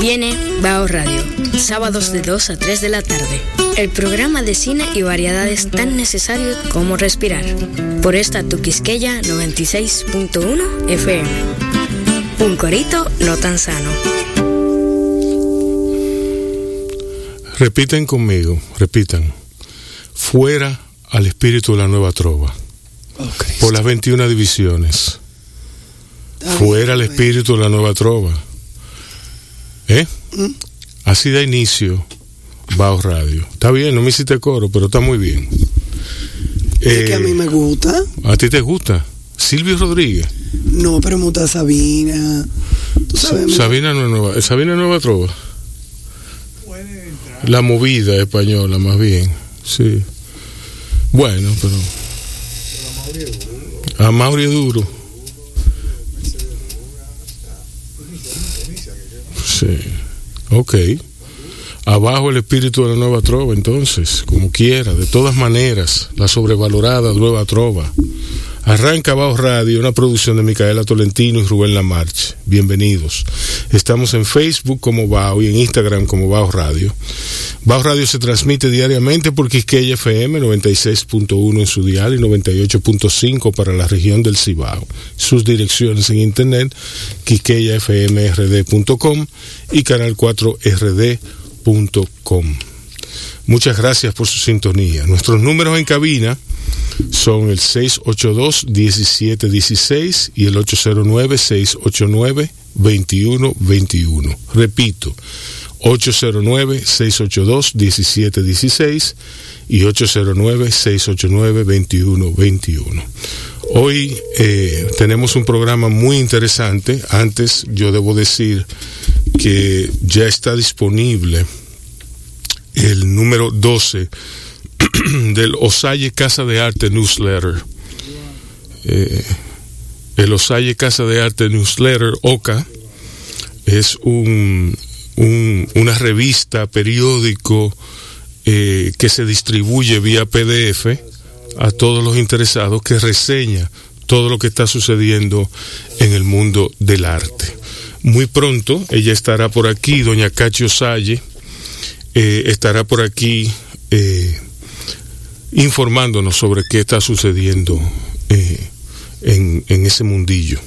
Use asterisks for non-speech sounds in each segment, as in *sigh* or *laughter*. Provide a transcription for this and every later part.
Viene Bao Radio, sábados de 2 a 3 de la tarde. El programa de cine y variedades tan necesario como respirar. Por esta Tuquisqueya 96.1 FM. Un corito no tan sano. Repiten conmigo, repitan. Fuera al espíritu de la nueva trova. Oh, por las 21 divisiones. Fuera el bien, espíritu de la nueva trova. ¿Eh? Mm. Así da inicio Bajo Radio. Está bien, no me hiciste coro, pero está muy bien. Es que a mí Eh, me gusta. ¿A ti te gusta? Silvio Rodríguez. No, pero me gusta Sabina. Tú sabes, me- Sabina no es nueva, Sabina es nueva trova. La movida española, más bien. Sí. Bueno, pero. A Mauri es duro. Sí. Ok. Abajo el espíritu de la nueva trova, entonces, como quiera, de todas maneras, la sobrevalorada nueva trova. Arranca Bajo Radio, una producción de Micaela Tolentino y Rubén Lamarche. Bienvenidos. Estamos en Facebook como Bajo y en Instagram como Bajo Radio. Bajo Radio se transmite diariamente por Quisqueya FM 96.1 en su dial y 98.5 para la región del Cibao. Sus direcciones en internet quisqueyafmrd.com y canal 4rd.com. Muchas gracias por su sintonía. Nuestros números en cabina son el 682-1716 y el 809-689-2121. Repito, 809-682-1716 y 809-689-2121. Hoy eh, tenemos un programa muy interesante. Antes yo debo decir que ya está disponible el número 12 *clears throat* del Osalle Casa de Arte Newsletter. Eh, el Osalle Casa de Arte Newsletter, OCA, es un, un- una revista, periódico eh, que se distribuye vía PDF a todos los interesados que reseña todo lo que está sucediendo en el mundo del arte. Muy pronto ella estará por aquí, doña Cachi Osalle, eh, estará por aquí informándonos sobre qué está sucediendo eh, en, ese mundillo.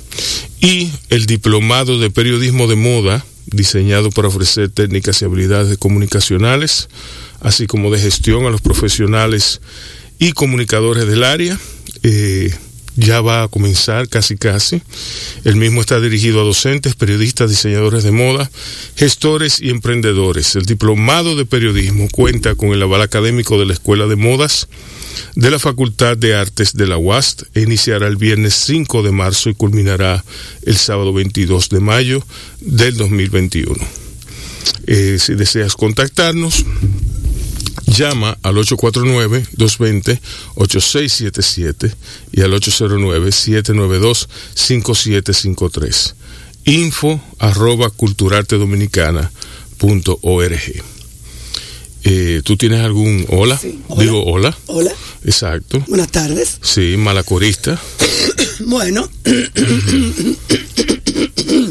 Y el diplomado de periodismo de moda, diseñado para ofrecer técnicas y habilidades comunicacionales, así como de gestión a los profesionales y comunicadores del área. eh, ya va a comenzar casi casi. El mismo está dirigido a docentes, periodistas, diseñadores de moda, gestores y emprendedores. El diplomado de periodismo cuenta con el aval académico de la Escuela de Modas de la Facultad de Artes de la UAST iniciará el viernes 5 de marzo y culminará el sábado 22 de mayo del 2021. Eh, si deseas contactarnos, llama al 849-220-8677 y al 809-792-5753. Info arroba culturartedominicana.org. Eh, ¿Tú tienes algún hola? Sí, hola. Digo hola. Hola, Exacto. buenas tardes. Sí, malacorista. *coughs* Bueno. *coughs* *coughs*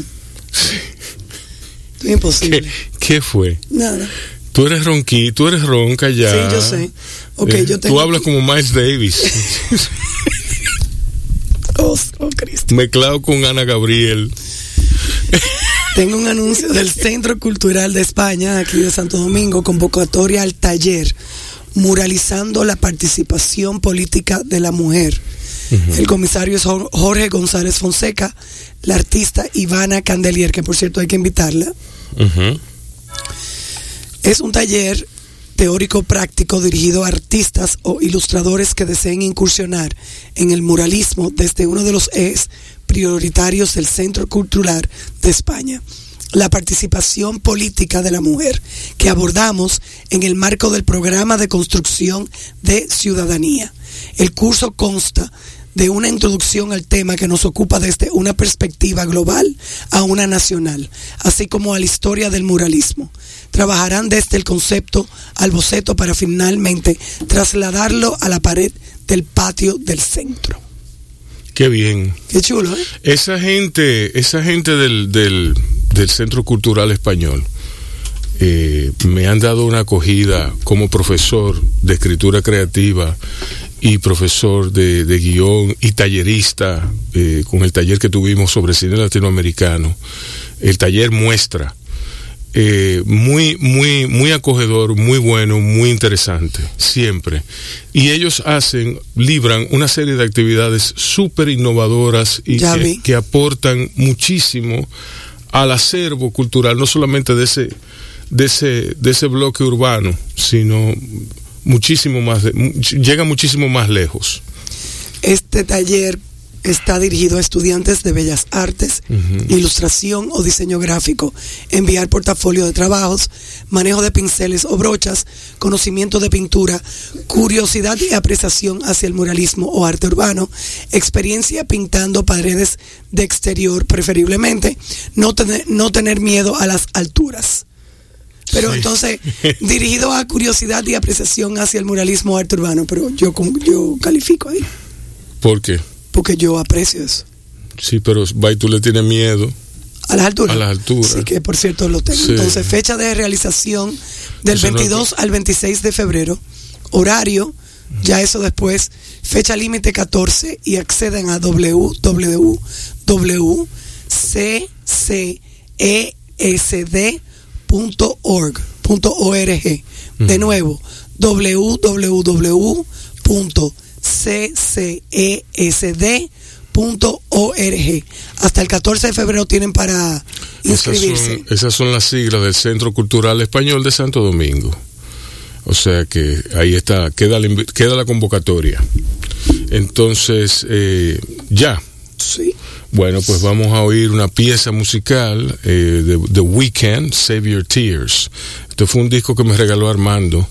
Imposible. ¿Qué, qué fue? Nada. Tú eres ronqui, tú eres ronca ya. Sí, yo sé. Ok, Eh, yo tengo Tú hablas aquí- como Miles Davis, *laughs* Oh, oh, Cristo. mezclado con Ana Gabriel. Tengo un anuncio del Centro Cultural de España, aquí de Santo Domingo, convocatoria al taller Muralizando la participación política de la mujer. El comisario es Jor- Jorge González Fonseca, la artista Ivana Candelier, que por cierto hay que invitarla. Es un taller teórico práctico dirigido a artistas o ilustradores que deseen incursionar en el muralismo desde uno de los ejes prioritarios del Centro Cultural de España, la participación política de la mujer, que abordamos en el marco del programa de construcción de ciudadanía. El curso consta de una introducción al tema que nos ocupa desde una perspectiva global a una nacional, así como a la historia del muralismo. Trabajarán desde el concepto al boceto para finalmente trasladarlo a la pared del patio del centro. Qué bien. Qué chulo, ¿eh? Esa gente, esa gente del, del, del Centro Cultural Español eh, me han dado una acogida como profesor de escritura creativa y profesor de, guion y tallerista eh, con el taller que tuvimos sobre cine latinoamericano. El taller muestra eh, muy, muy, muy acogedor, muy bueno, muy interesante, siempre. Y ellos hacen, libran una serie de actividades súper innovadoras y que, que, aportan muchísimo al acervo cultural, no solamente de ese, de ese, de ese bloque urbano, sino muchísimo más, llega muchísimo más lejos. Este taller está dirigido a estudiantes de bellas artes, ilustración o diseño gráfico, enviar portafolio de trabajos, manejo de pinceles o brochas, conocimiento de pintura, curiosidad y apreciación hacia el muralismo o arte urbano, experiencia pintando paredes de exterior preferiblemente, no tener, no tener miedo a las alturas. Pero entonces, *laughs* dirigido a curiosidad y apreciación hacia el muralismo o arte urbano, pero yo, yo califico ahí. ¿Por qué? Porque yo aprecio eso. Sí, pero y tú le tienes miedo. A las alturas. A las alturas. Sí, que por cierto lo tengo. Entonces, fecha de realización del 22 al 26 de febrero. Horario, ya eso después. Fecha límite 14 y acceden a www.ccesd.org. De nuevo, www ccsd.org. Hasta el 14 de febrero tienen para inscribirse. Esas son, las siglas del Centro Cultural Español de Santo Domingo. O sea que ahí está, queda la, queda la convocatoria. Entonces, eh, ya. Sí. Bueno, pues vamos a oír una pieza musical eh, de The Weeknd, Save Your Tears. Este fue un disco que me regaló Armando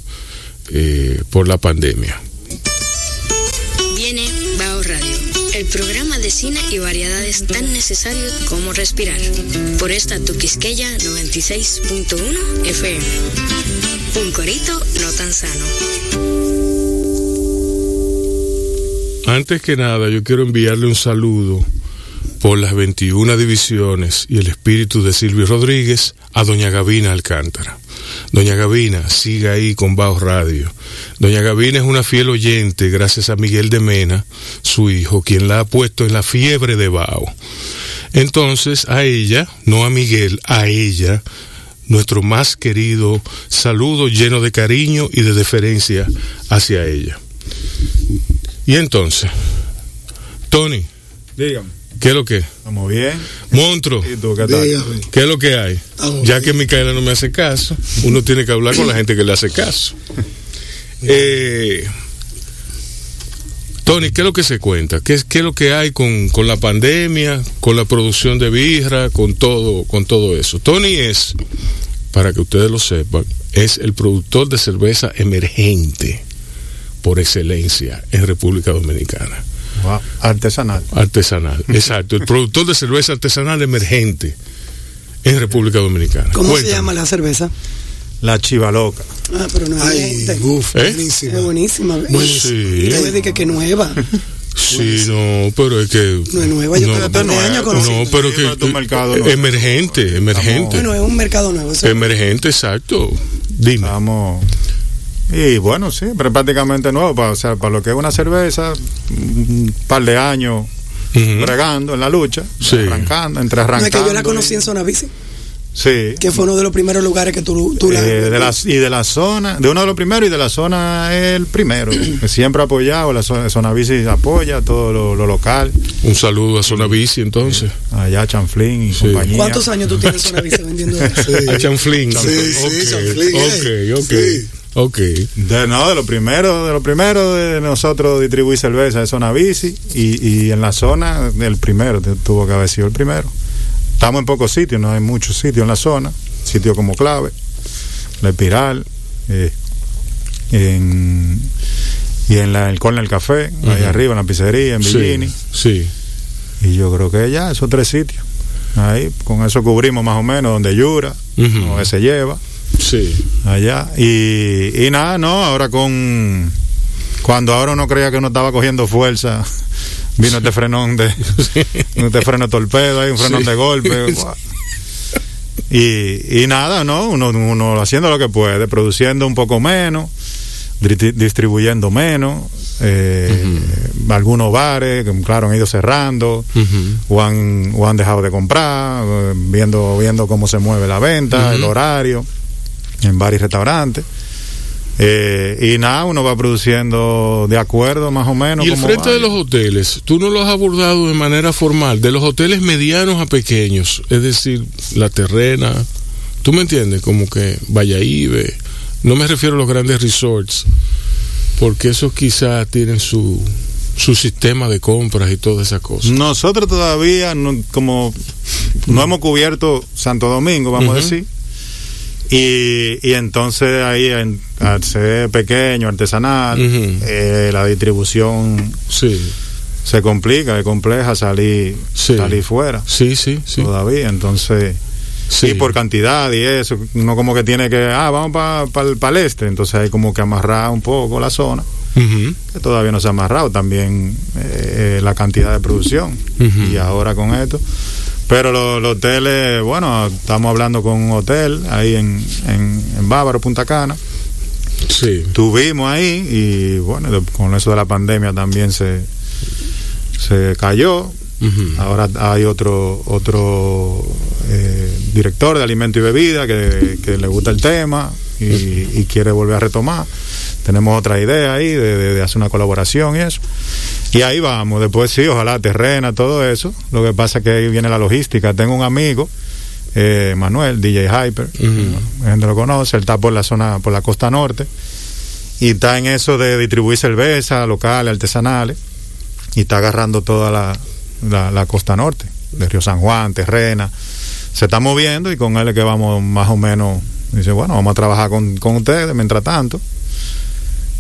eh, por la pandemia. Programa de cine y variedades tan necesarios como respirar. Por esta Tuquisqueya 96.1 FM. Un corito no tan sano. Antes que nada, yo quiero enviarle un saludo por las 21 divisiones y el espíritu de Silvio Rodríguez a doña Gavina Alcántara. Doña Gavina, siga ahí con Bajo Radio. Doña Gavina es una fiel oyente gracias a Miguel de Mena, su hijo, quien la ha puesto en la fiebre de Bao. Entonces, a ella, no a Miguel, a ella, nuestro más querido saludo lleno de cariño y de deferencia hacia ella. Y entonces, Tony, dígame. ¿Qué es lo que? Estamos bien. Monstruo. qué, es lo que hay? ya que Micaela no me hace caso, uno tiene que hablar con la gente que le hace caso. *laughs* Eh, Tony, ¿qué es lo que se cuenta? ¿Qué es, qué es lo que hay con, con, la pandemia, con la producción de birra, con todo, con todo eso? Tony es, para que ustedes lo sepan, es el productor de cerveza emergente por excelencia en República Dominicana. Artesanal. Artesanal, *laughs* exacto. El productor de cerveza artesanal emergente en República Dominicana. ¿Cómo se llama la cerveza? La chiva loca. Ah, pero no es Ay, uf, ¿Eh? buenísima. Es buenísima. Sí. me dije que nueva. Sí, no, pero es que. No es nueva, yo no, años No, pero que. emergente, emergente. Bueno, es un mercado nuevo. Emergente, exacto. Dime. Vamos y bueno, sí, pero prácticamente nuevo, para, o sea, para lo que es una cerveza, un par de años bregando en la lucha, arrancando, entre arrancando. No, es que yo la conocí en Zona Bici. Sí. Que fue uno de los primeros lugares que tú, tú la, eh, de Y de la zona, de uno de los primeros y de la zona el primero. *clears throat* siempre apoyado, la zona, zona Bici apoya todo lo, local. Un saludo a Zona Bici entonces. Allá Chanflín y compañía. ¿Cuántos años tú tienes Zona Bici vendiendo *laughs* eso? A Chanflín. Sí, sí, Chanflín. Ok, ok. Ok. De, no, de lo primero, de lo primero de nosotros distribuir cerveza es zona bici y, y en la zona el primero, tuvo que haber sido el primero. Estamos en pocos sitios, no hay muchos sitios en la zona, sitios como clave, la espiral, eh, en, y en la, el Corner Café, ahí arriba, en la pizzería, en Villini. Sí, Y yo creo que ya, esos tres sitios. Ahí, con eso cubrimos más o menos donde Yura, donde se lleva. Sí. Allá. Y, y nada, no, ahora con. Cuando ahora uno creía que uno estaba cogiendo fuerza, *laughs* vino este frenón de. *laughs* este freno torpedo, hay un frenón de golpe. *laughs* Y, y nada, ¿no? Uno, uno haciendo lo que puede, produciendo un poco menos, distribuyendo menos. eh, Algunos bares, que, claro, han ido cerrando o, han, o han dejado de comprar, eh, viendo, viendo cómo se mueve la venta, el horario, en bares y restaurantes. Eh, y nada, uno va produciendo de acuerdo más o menos. y el frente de los hoteles, tú no lo has abordado de manera formal, de los hoteles medianos a pequeños, es decir, la terrena, tú me entiendes, como que Valladolid, no me refiero a los grandes resorts, porque esos quizás tienen su, su sistema de compras y todas esas cosas. Nosotros todavía, no, como no hemos cubierto Santo Domingo, vamos a decir. Y, y entonces ahí, en- al ser pequeño, artesanal, eh, la distribución Sí, se complica, es compleja salir, Sí. salir fuera sí, sí, sí. todavía. Entonces, sí. y por cantidad y eso, uno como que tiene que, ah, vamos para el, el este. Entonces hay como que amarrar un poco la zona, que todavía no se ha amarrado. También eh, la cantidad de producción. Y ahora con esto. Pero los, los hoteles, bueno, estamos hablando con un hotel ahí en, en, en Bávaro, Punta Cana. Sí. Tuvimos ahí y bueno, con eso de la pandemia también se, se cayó. Ahora hay otro otro eh, director de alimento y bebida que, que le gusta el tema y, y quiere volver a retomar. Tenemos otra idea ahí de, de- de hacer una colaboración y eso. Y ahí vamos. Después sí, ojalá terrena, todo eso. Lo que pasa es que ahí viene la logística. Tengo un amigo, eh, Manuel, DJ Hyper, la gente lo conoce, él está por la zona, por la costa norte. Y está en eso de distribuir cerveza locales, artesanales. Y está agarrando toda la, la, la costa norte, de Río San Juan, Terrena. Se está moviendo y con él es que vamos más o menos. Dice, bueno, vamos a trabajar con, con ustedes mientras tanto.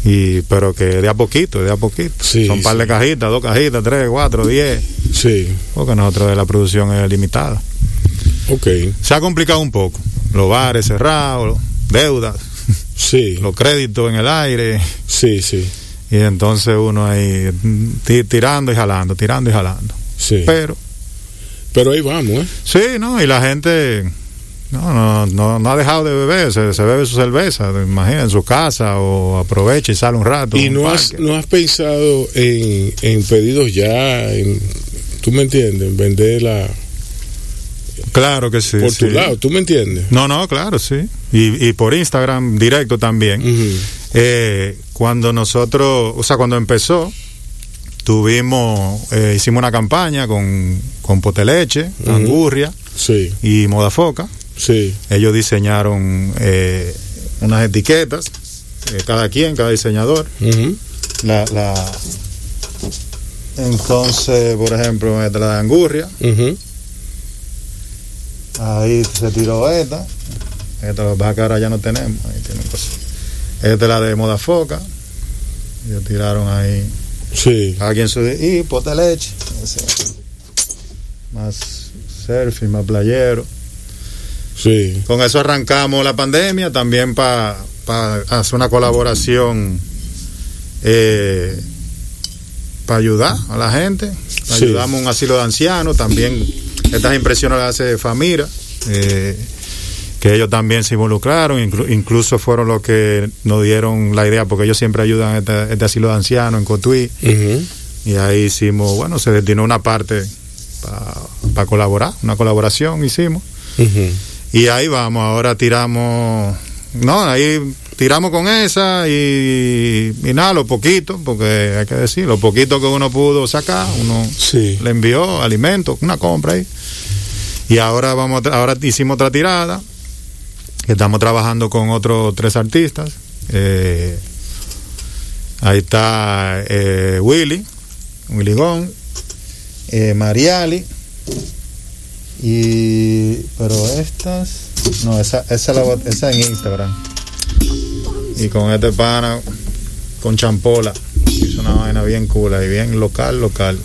Y, pero que de a poquito, de a poquito. Sí, Son un par sí. de cajitas, dos cajitas, tres, cuatro, diez. Sí, Porque nosotros la producción es limitada. ok. Se ha complicado un poco. Los bares cerrados, deudas, Sí, *laughs* los créditos en el aire. sí, sí, Y entonces uno ahí ti- tirando y jalando, tirando y jalando. sí. Pero, Pero ahí vamos, ¿eh? sí, ¿no? Y la gente no, no, no, no ha dejado de beber, se, se bebe su cerveza, imagina, en su casa o aprovecha y sale un rato. ¿Y un no has, no has pensado en, en pedidos ya? En, ¿Tú me entiendes? En venderla Claro que sí. por sí. tu lado, ¿tú me entiendes? No, no, claro, sí. Y, y por Instagram directo también. Eh, cuando nosotros, o sea, cuando empezó, tuvimos, eh, hicimos una campaña con, con Poteleche, Ujú. Angurria Sí, y Modafoca. Sí. Ellos diseñaron eh, unas etiquetas, eh, cada quien, cada diseñador. Ujú. La, la... Entonces, por ejemplo, esta es la de Angurria, ahí se tiró esta. Esta es que ahora ya no tenemos. Ahí tienen cosas. Esta es la de Modafoca. Ellos tiraron ahí. Sí, Cada quien su. Y pote leche. Más surfing, más playero. Sí. Con eso arrancamos la pandemia también para hacer una colaboración eh, para ayudar a la gente. Sí. Ayudamos a un asilo de ancianos. También estas impresiones las hace Famira. eh, que ellos también se involucraron, inclu- incluso fueron los que nos dieron la idea, porque ellos siempre ayudan a este, este asilo de ancianos en Cotuí. Y ahí hicimos, bueno, se destinó una parte para colaborar, una colaboración hicimos. Y ahí vamos, ahora tiramos, no, ahí tiramos con esa y, y nada, lo poquito, porque hay que decir, lo poquito que uno pudo sacar, uno Sí. le envió alimentos, una compra ahí. Y ahora vamos, ahora hicimos otra tirada, que estamos trabajando con otros tres artistas. Eh, ahí está eh, Willy, Willy Gon, eh, Mariali, y pero estas, no, esa, esa, la, esa en Instagram. Y con este pana, con champola, hizo una vaina bien cool y bien local, local.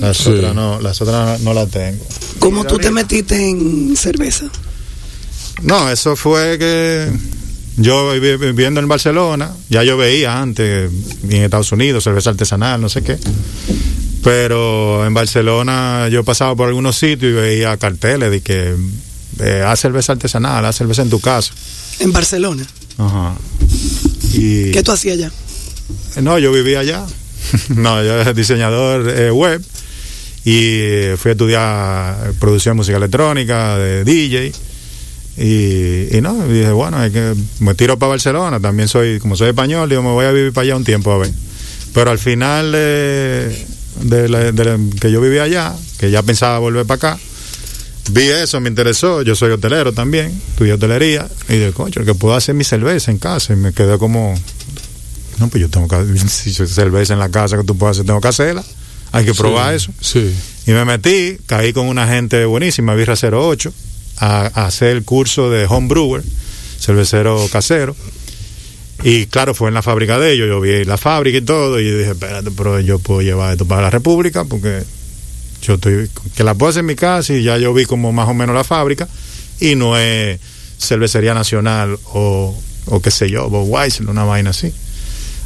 Las Sí. otras no, las otras no las tengo. ¿Cómo tú te metiste en cerveza? No, eso fue que yo vi- viviendo en Barcelona, ya yo veía antes en Estados Unidos cerveza artesanal, no sé qué. Pero en Barcelona yo pasaba por algunos sitios y veía carteles de que eh, haz cerveza artesanal, haz cerveza en tu casa. En Barcelona. Ajá. Y, ¿Qué tú hacías allá? No, yo vivía allá. *laughs* no, yo era diseñador eh, web y fui a estudiar producción de música electrónica, de DJ. Y, y no, y dije, bueno, es que me tiro para Barcelona, también soy, como soy español, digo, me voy a vivir para allá un tiempo a ver. Pero al final eh, de, la- de la- que yo vivía allá, que ya pensaba volver para acá, vi eso, me interesó, yo soy hotelero también, estudié hotelería, y dije, coño, que puedo hacer mi cerveza en casa, y me quedé como, no, pues yo tengo que, *laughs* si yo cerveza en la casa que tú puedes hacer, tengo que hacerla, hay que probar eso. Sí. Y me metí, caí con una gente buenísima, Birra 08, a, a hacer el curso de home brewer, cervecero casero. Y claro, fue en la fábrica de ellos, yo vi la fábrica y todo, y dije, espérate, pero yo puedo llevar esto para la República, porque yo estoy, que la puedo hacer en mi casa y ya yo vi como más o menos la fábrica, y no es cervecería nacional o, o qué sé yo, Weiss, una vaina así.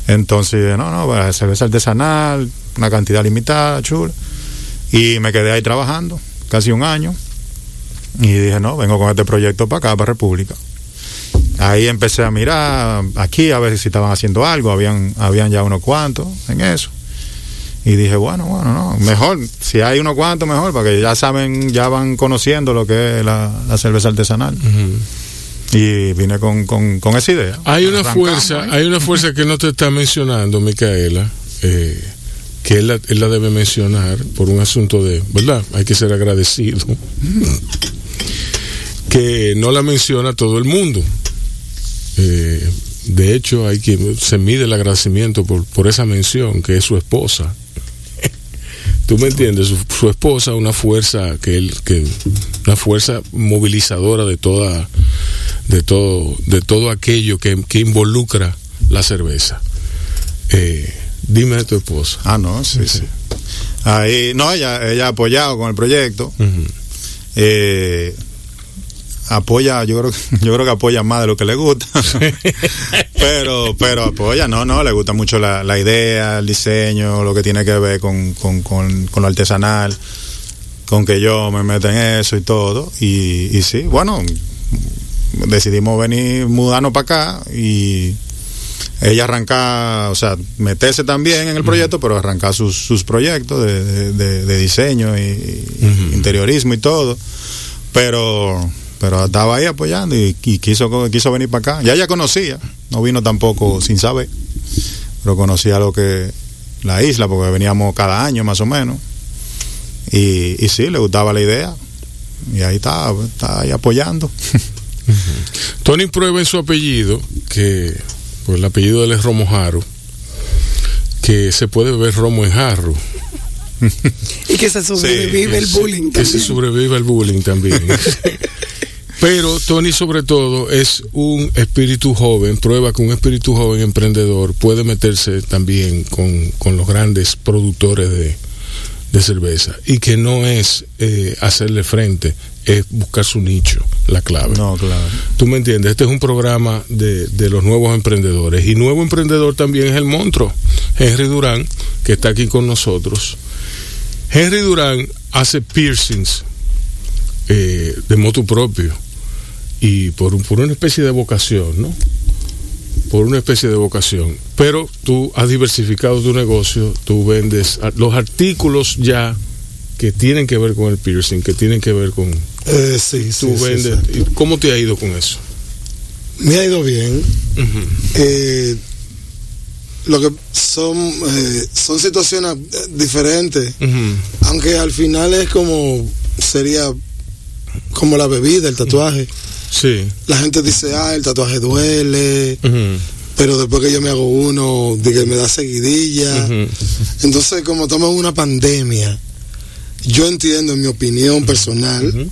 Entonces, no, no, para cerveza artesanal, una cantidad limitada, chula. Y me quedé ahí trabajando casi un año. Y dije, no, vengo con este proyecto para acá, para República. Ahí empecé a mirar aquí a ver si estaban haciendo algo, habían, habían ya unos cuantos en eso. Y dije, bueno, bueno, no, mejor, si hay unos cuantos, mejor, porque ya saben, ya van conociendo lo que es la, la cerveza artesanal. Y vine con, con, con esa idea. Hay una Arrancamos fuerza, ahí. hay una fuerza que no te está mencionando, Micaela, eh, que él la, él la debe mencionar por un asunto de, ¿verdad? Hay que ser agradecido. que no la menciona todo el mundo. Eh, de hecho, hay quien se mide el agradecimiento por, por esa mención, que es su esposa. *laughs* ¿Tú me entiendes? Su, su esposa, una fuerza que él, que una fuerza movilizadora de toda, de todo, de todo aquello que, que involucra la cerveza. Eh, dime de tu esposa. Ah, no, sí, sí. Ahí, no, ella, ella ha apoyado con el proyecto. Eh, apoya, yo creo, *laughs* yo creo que apoya más de lo que le gusta. *laughs* pero, pero apoya, no, no, le gusta mucho la, la idea, el diseño, lo que tiene que ver con, con, con, con lo artesanal, con que yo me meta en eso y todo. Y, y sí, bueno, decidimos venir, mudarnos para acá y ella arrancar, o sea, meterse también en el proyecto, pero arrancar sus, sus proyectos de, de- diseño y, y interiorismo y todo. Pero pero estaba ahí apoyando y, y quiso, quiso venir para acá. Ya ella conocía, no vino tampoco sin saber, pero conocía lo que la isla, porque veníamos cada año más o menos. Y, y sí, le gustaba la idea. Y ahí está, está ahí apoyando. *laughs* Tony prueba en su apellido, que pues el apellido de él es Romo Jaro, que se puede beber romo en jarro, *laughs* Y que se sobrevive el Sí, bullying. Que se también. sobreviva el bullying también. *laughs* Pero Tony sobre todo es un espíritu joven, prueba que un espíritu joven emprendedor puede meterse también con, con los grandes productores de, de cerveza y que no es eh, hacerle frente, es buscar su nicho, la clave. No, claro. Tú me entiendes, este es un programa de, de los nuevos emprendedores. Y nuevo emprendedor también es el monstruo, Henry Durán, que está aquí con nosotros. Henry Durán hace piercings eh, de moto propio y por, un- por una especie de vocación, ¿no? Por una especie de vocación. Pero tú has diversificado tu negocio, tú vendes los artículos ya que tienen que ver con el piercing, que tienen que ver con... Eh, sí, Tú sí, vendes. sí. ¿Y ¿Cómo te ha ido con eso? Me ha ido bien. Eh, lo que son eh, son situaciones diferentes, aunque al final es como sería como la bebida, el tatuaje. Sí. La gente dice, ah, el tatuaje duele, pero después que yo me hago uno, de que me da seguidilla. Entonces, como estamos en una pandemia, yo entiendo, en mi opinión personal,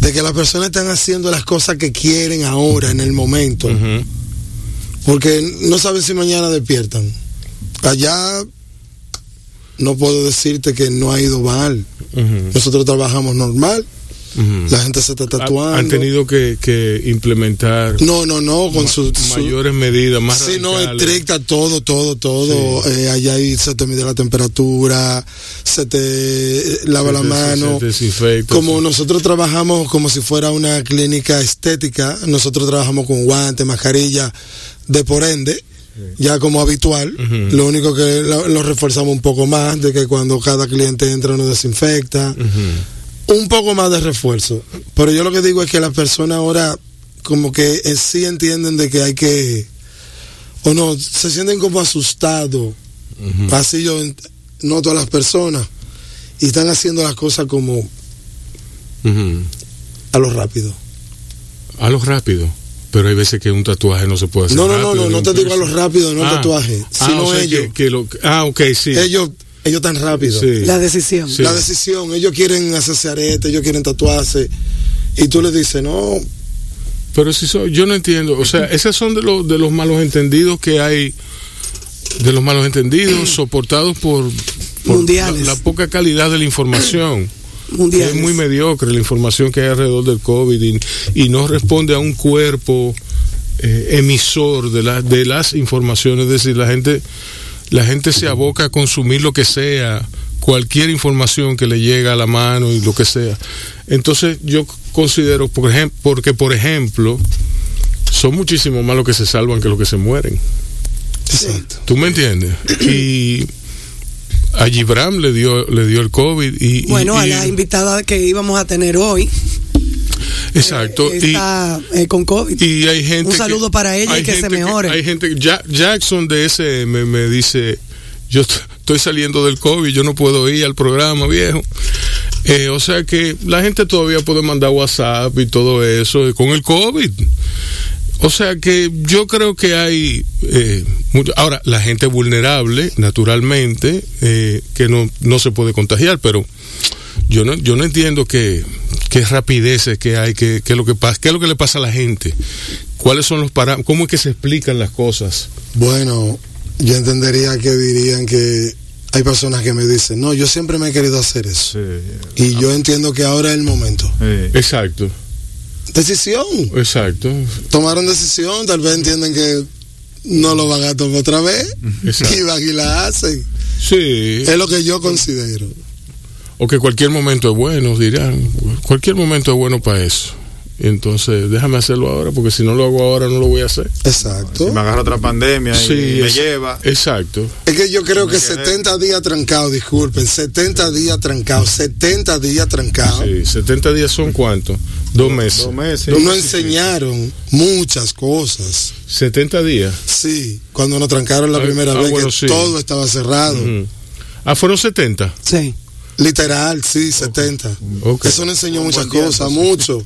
de que las personas están haciendo las cosas que quieren ahora, en el momento, porque no saben si mañana despiertan. Allá no puedo decirte que no ha ido mal. Nosotros trabajamos normal La gente se está tatuando. Han tenido que, que implementar No, no, no, con su, su- mayores medidas, más Sí, no, radicales. estricta, todo, todo, todo. Sí. Eh, allá ahí se te mide la temperatura, se te lava Se la te- mano. se como sí. nosotros trabajamos como si fuera una clínica estética, nosotros trabajamos con guantes, mascarilla, de por ende, ya como habitual. Lo único que lo, lo reforzamos un poco más, de que cuando cada cliente entra nos desinfecta. Un poco más de refuerzo. Pero yo lo que digo es que las personas ahora como que en sí entienden de que hay que, o no, se sienten como asustados. Así yo noto a las personas y están haciendo las cosas como a lo rápido. A lo rápido. Pero hay veces que un tatuaje no se puede hacer. No, no, no, rápido, no, no te digo a lo rápido, no el Ah. tatuaje, Ah, sino o sea, ellos. que- que lo- ah, ok, sí. Ellos, ellos tan rápido. Sí. La decisión. Sí. La decisión, ellos quieren hacerse arete, ellos quieren tatuarse. Y tú les dices, no, Pero si so- yo no entiendo, o sea, esos son de los de los malos entendidos que hay, de los malos entendidos soportados por, por Mundiales. La, la poca calidad de la información. Mundial. Es muy mediocre la información que hay alrededor del COVID y, y no responde a un cuerpo eh, emisor de, la, de las informaciones. Es decir, la gente, la gente se aboca a consumir lo que sea, cualquier información que le llega a la mano y lo que sea. Entonces yo considero, por ejemplo, porque por ejemplo, son muchísimo más los que se salvan que los que se mueren. exacto. ¿Tú me entiendes? Y a Gibram le dio, le dio el COVID y... y- Bueno, a la invitada que íbamos a tener hoy Exacto. y- está eh, con COVID. Y hay gente. Un saludo que- para ella y que se mejore. hay gente. Ja- Jackson de SM me dice: Yo est- estoy saliendo del COVID, yo no puedo ir al programa, viejo. Eh, o sea que la gente todavía puede mandar WhatsApp y todo eso eh, con el COVID. O sea que yo creo que hay eh, mucho- ahora la gente vulnerable naturalmente eh, que no, no se puede contagiar, pero yo no yo no entiendo qué qué rapideces que hay, qué, qué es lo que pasa, qué es lo que le pasa a la gente, cuáles son los parámetros, cómo es que se explican las cosas. Bueno, yo entendería que dirían que hay personas que me dicen, no, yo siempre me he querido hacer eso. Sí. Y yo entiendo que ahora es el momento. Sí. Exacto, Decisión. exacto, Tomaron decisión, tal vez entienden que no lo van a tomar otra vez. Exacto. *laughs* Y van y la hacen. sí, Es lo que yo considero. O que cualquier momento es bueno, dirán, cualquier momento es bueno para eso. Entonces déjame hacerlo ahora, porque si no lo hago ahora no lo voy a hacer. Exacto. Si me agarra otra pandemia y Sí, me es- lleva. Exacto. Es que yo creo que Me quedé. 70 días trancados, disculpen, 70 días trancados, 70 días trancados. Sí, 70 días son cuántos? Dos meses. Dos meses. Nos enseñaron muchas cosas. 70 días. Sí, cuando nos trancaron la Ah, primera ah, vez bueno, que sí. todo estaba cerrado. Ah, fueron 70. Sí. Literal, sí, 70. Ok. Eso nos enseñó Un muchas cosas, sí. mucho.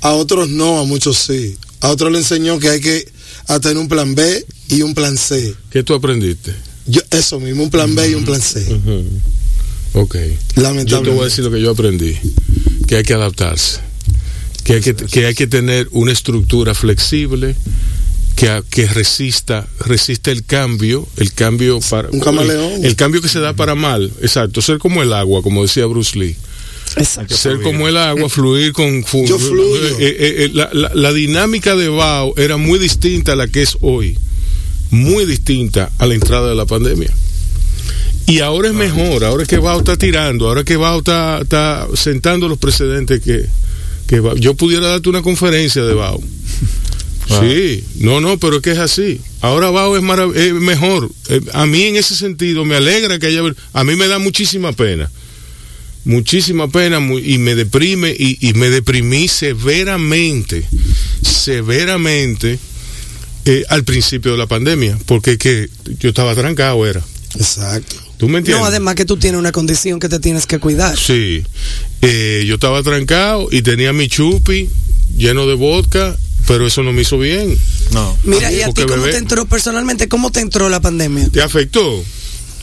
A otros no, a muchos sí. A otros le enseñó que hay que a tener un plan B y un plan C. ¿Qué tú aprendiste? Yo, eso mismo, un plan B y un plan C. Ok. Yo te voy a Lamentablemente. decir lo que yo aprendí. Que hay que adaptarse. Que hay que, que, hay que tener una estructura flexible que, que resista resista el cambio, el cambio para Un camaleón. el, el cambio que se da para mal, exacto, ser como el agua, como decía Bruce Lee. Exacto. ser como el agua, fluir con *laughs* Yo fluyo. eh, eh, eh, la, la- la dinámica de Bao era muy distinta a la que es hoy, muy distinta a la entrada de la pandemia. Y ahora es mejor, ahora es que Bao está tirando, ahora que Bao está, está sentando los precedentes que, que Bao- yo pudiera darte una conferencia de Bao. *laughs* Sí, no, no, pero es que es así. Ahora Bao es, mejor. Eh, a mí en ese sentido me alegra que haya... A mí me da muchísima pena muchísima pena y me deprime y, y me deprimí severamente, severamente eh, al principio de la pandemia, porque que yo estaba trancado, era. Exacto. ¿Tú me entiendes? No, además que tú tienes una condición que te tienes que cuidar. Sí, Eh, yo estaba trancado y tenía mi chupi lleno de vodka, pero eso no me hizo bien. No. Mira, y a ti, ¿cómo bebé- te entró personalmente? ¿Cómo te entró la pandemia? ¿Te afectó?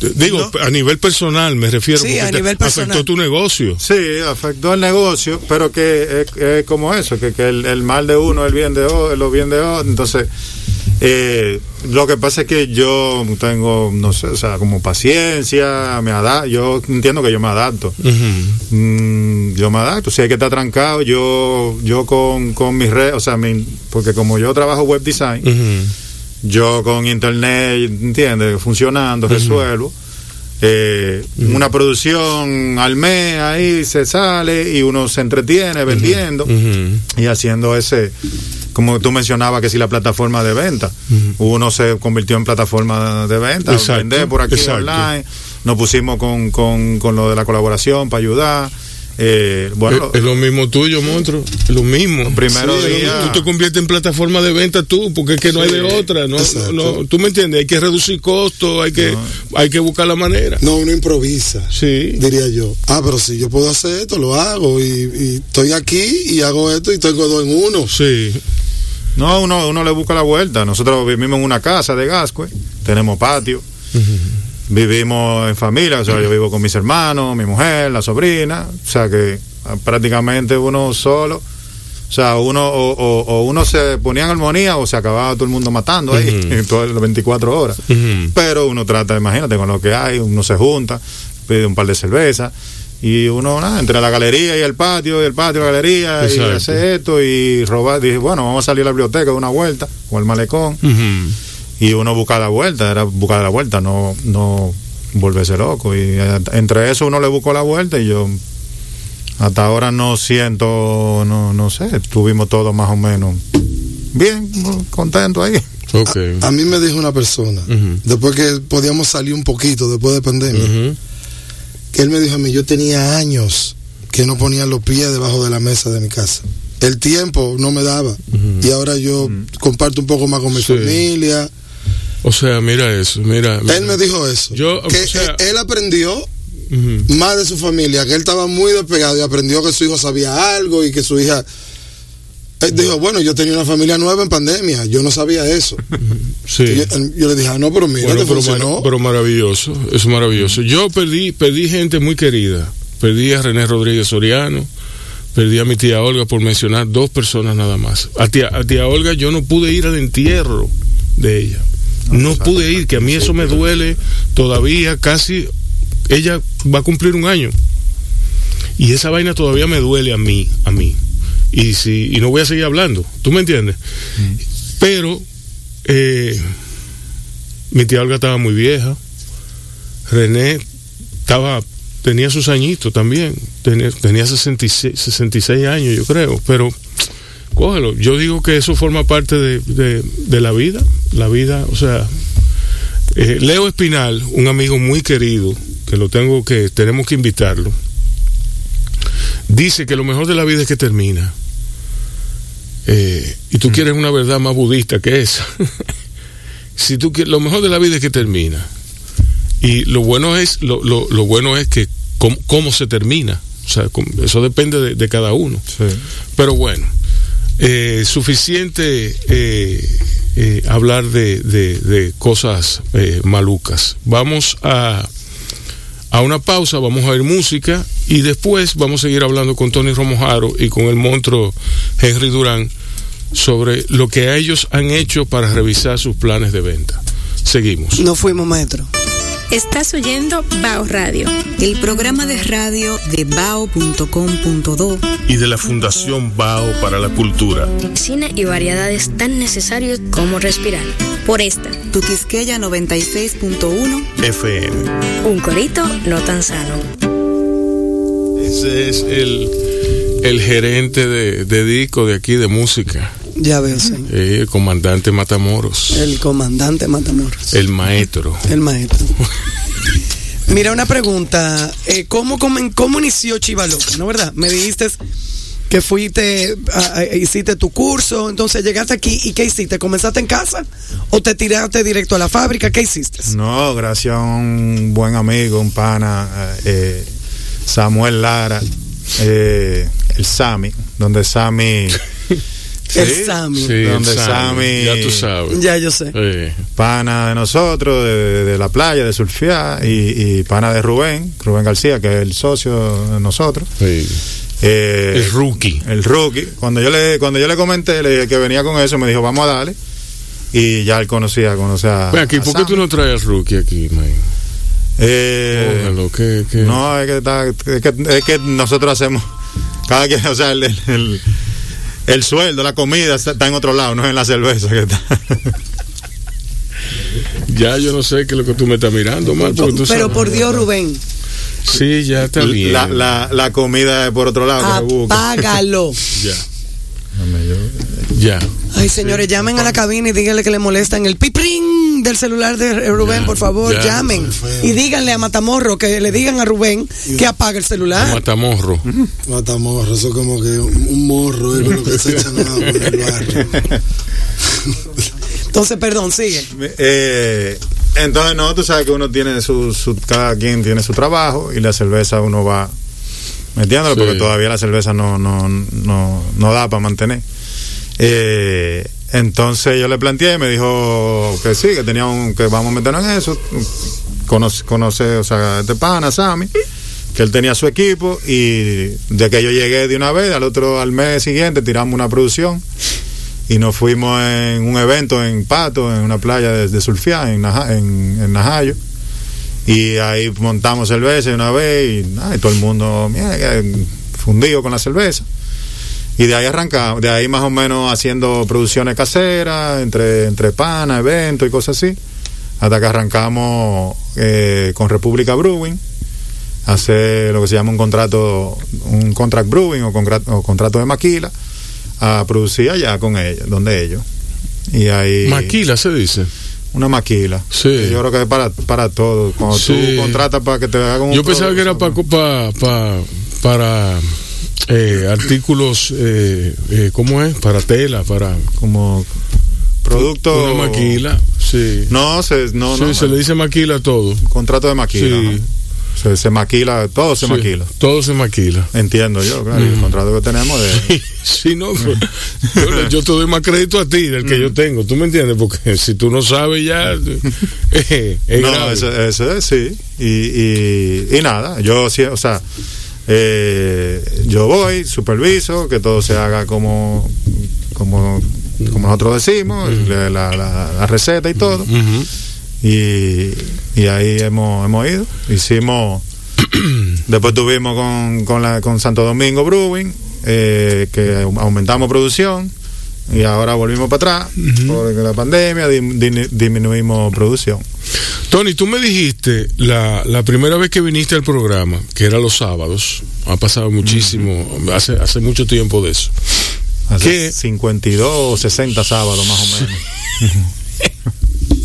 Digo, a nivel personal me refiero. Sí, a nivel personal. Afectó tu negocio. Sí, afectó el negocio, pero que es, es como eso, que, que el, el mal de uno es el bien de otro, lo bien de otro. Entonces, Eh, lo que pasa es que yo tengo, no sé, o sea, como paciencia, me adapto, yo entiendo que yo me adapto. Mm, yo me adapto, si hay que estar trancado, yo yo con, con mis redes, o sea, mi- porque como yo trabajo web design, yo con internet, ¿entiendes? Funcionando, resuelvo. Eh, Una producción al mes ahí se sale y uno se entretiene vendiendo y haciendo ese, como tú mencionabas, que si la plataforma de venta, uno se convirtió en plataforma de venta, Exacto, vender por aquí exacto. online, nos pusimos con, con, con lo de la colaboración para ayudar. Eh, bueno, es, es lo mismo tuyo, monstruo. Es lo mismo. Primero día-. Tú te conviertes en plataforma de venta tú, porque es que no hay de otra. No, Exacto. no, tú me entiendes, hay que reducir costos, hay que, hay que buscar la manera. No, uno improvisa. Sí. Diría yo. Ah, pero si yo puedo hacer esto, lo hago. Y, y estoy aquí y hago esto y tengo dos en uno. Sí. No, uno, uno le busca la vuelta. Nosotros vivimos en una casa de Gascue, tenemos patio, vivimos en familia, o sea, yo vivo con mis hermanos, mi mujer, la sobrina, o sea que ah, prácticamente uno solo, o sea, uno o, o- o uno se ponía en armonía o se acababa todo el mundo matando ahí, en todas las 24 horas. Pero uno trata, imagínate, con lo que hay, uno se junta, pide un par de cervezas. Y uno, nada, entre la galería y el patio, y el patio la galería, y hace esto, y robar. Dije, bueno, vamos a salir a la biblioteca de una vuelta, o al malecón. Y uno busca la vuelta, era buscar la vuelta, no, no volverse loco. Y eh, entre eso uno le buscó la vuelta, y yo hasta ahora no siento, no, no sé, estuvimos todos más o menos bien, contentos ahí. Ok. A mí me dijo una persona, después que podíamos salir un poquito después de pandemia, que él me dijo a mí, yo tenía años que no ponía los pies debajo de la mesa de mi casa. El tiempo no me daba. Y ahora yo comparto un poco más con mi Sí. familia. O sea, mira eso, mira. mira. Él me dijo eso. Yo, que o sea- él, aprendió más de su familia, que él estaba muy despegado y aprendió que su hijo sabía algo y que su hija... Él dijo, bueno, yo tenía una familia nueva en pandemia, yo no sabía eso. Sí. Yo, yo le dije, ah, no, pero mira, Bueno, te pero, funcionó. pero maravilloso, es maravilloso. Yo perdí, perdí gente muy querida. Perdí a René Rodríguez Soriano, perdí a mi tía Olga, por mencionar dos personas nada más. A tía, a tía Olga yo no pude ir al entierro de ella. No pude ir, que a mí eso me duele todavía casi. Ella va a cumplir un año. Y esa vaina todavía me duele a mí, a mí. Y si y no voy a seguir hablando, ¿tú me entiendes? Pero eh, mi tía Olga estaba muy vieja. René estaba tenía sus añitos también. Tenía, tenía 66, 66 años, yo creo. Pero cógelo. Yo digo que eso forma parte de, de- de la vida. La vida, o sea. eh, Leo Espinal, un amigo muy querido, que lo tengo que, tenemos que invitarlo, dice que lo mejor de la vida es que termina. Eh, y tú quieres una verdad más budista que esa. *laughs* si tú quieres, lo mejor de la vida es que termina. Y lo bueno es, lo, lo, lo bueno es que cómo, cómo se termina. O sea, eso depende de, de cada uno. Pero bueno, eh, suficiente eh, eh, hablar de, de- cosas eh, malucas. Vamos a, a una pausa, vamos a oír música y después vamos a seguir hablando con Tony Romojaro y con el monstruo Henry Durán sobre lo que ellos han hecho para revisar sus planes de venta. Seguimos. No fuimos maestro. Estás oyendo Bao Radio. El programa de radio de bao.com.do Y de la Fundación Bao para la Cultura. Cine y variedades tan necesarios como respirar. Por esta. Tu Quisqueya 96.1 FM. Un corito no tan sano. Ese es el, el gerente de, de disco de aquí de música, Ya veo, señor. eh, el comandante Matamoros, El comandante Matamoros. el maestro. El maestro. Mira, una pregunta. Eh, ¿cómo, comen- ¿Cómo inició Chivaloca? ¿No verdad? Me dijiste que fuiste, a- a- hiciste tu curso, entonces llegaste aquí y ¿qué hiciste? ¿Comenzaste en casa o te tiraste directo a la fábrica? ¿Qué hiciste? No, gracias a un buen amigo, un pana, eh, Samuel Lara, eh, el Sami, donde Sami. El Sami. Sí, Donde el Sammy- Ya tú sabes. Ya yo sé. Pana de nosotros, de, de la playa, de surfear, y, y pana de Rubén, Rubén García, que es el socio de nosotros. sí. Eh, El rookie. el rookie. Cuando yo le cuando yo le comenté, le dije que venía con eso, me dijo, vamos a darle. Y ya él conocía, conocía. Ven aquí, a ¿por qué Sammy. tú no traes rookie aquí, man? Eh, Cógelo, ¿qué- qué? No, es que, está- es, que, es que nosotros hacemos. Cada quien, o sea, el, el, el- el sueldo, la comida está, está en otro lado, no es en la cerveza que está. *laughs* Ya yo no sé qué es lo que tú me estás mirando, mal, porque tú Pero sabes. por Dios, Rubén, Sí, ya está bien. La, la, la comida es por otro lado que se busca. apágalo. *laughs* Ya. Ya. Ay, señores, llamen a la cabina y díganle que le molestan el piprín del celular de Rubén, Ya, por favor, ya. llamen. Y díganle a Matamorro que le digan a Rubén que apague el celular. Matamorro. Matamorro, eso es como que un, morro, es lo que se echan agua en el barrio. *laughs* Entonces, perdón, sigue. Eh, entonces, no, tú sabes que uno tiene su, su- cada quien tiene su trabajo y la cerveza uno va metiéndolo Sí. porque todavía la cerveza no, no, no, no da para mantener. Eh, entonces yo le planteé y me dijo que sí, que tenía que vamos a meternos en eso. Conoce, conoce o sea, este pana, Sammy, que él tenía su equipo y de que yo llegué de una vez, al otro, al mes siguiente tiramos una producción y nos fuimos en un evento en Pato, en una playa de, de en, Naja- en, en Najayo. Y ahí montamos cerveza de una vez y, todo el mundo fundido con la cerveza. Y de ahí arrancamos, de ahí más o menos haciendo producciones caseras, entre, entre panas, eventos y cosas así, hasta que arrancamos eh, con República Brewing, hacer lo que se llama un contrato, un contract brewing o, contra- o contrato de maquila, a producir allá con ellos, donde ellos. Y ahí Maquila se dice. una maquila. Sí. Yo creo que es para, para todo. Cuando Sí. tú contratas para que te hagan un Yo pensaba que era producto, pa- pa- pa- para eh, artículos, eh, eh, ¿cómo es? Para tela, para como producto una maquila. Sí. No, se, no, Sí, no. se le dice maquila a todo. Contrato de maquila. Sí. Se, se maquila, todo se Sí, maquila. Todo se maquila. Entiendo yo, claro. y El contrato que tenemos de. Si no, pues, yo, yo te doy más crédito a ti del que Mm. yo tengo. ¿Tú me entiendes? Porque si tú no sabes ya, eh, es no, grave. eso, eso es, sí. Y, y, y nada, yo sí, o sea, eh, yo voy, superviso, que todo se haga como, como, como nosotros decimos, la, la- la- la receta y todo. Y, y ahí hemos, hemos ido. Hicimos, *clears throat* después tuvimos con, con, la, con Santo Domingo Brewing, eh, que aumentamos producción y ahora volvimos para atrás por la pandemia, dim- dim- disminuimos producción. Tony, tú me dijiste la, la primera vez que viniste al programa, que era los sábados, ha pasado muchísimo, hace, hace mucho tiempo de eso. Hace ¿Qué? 52 o 60 sábados más o menos.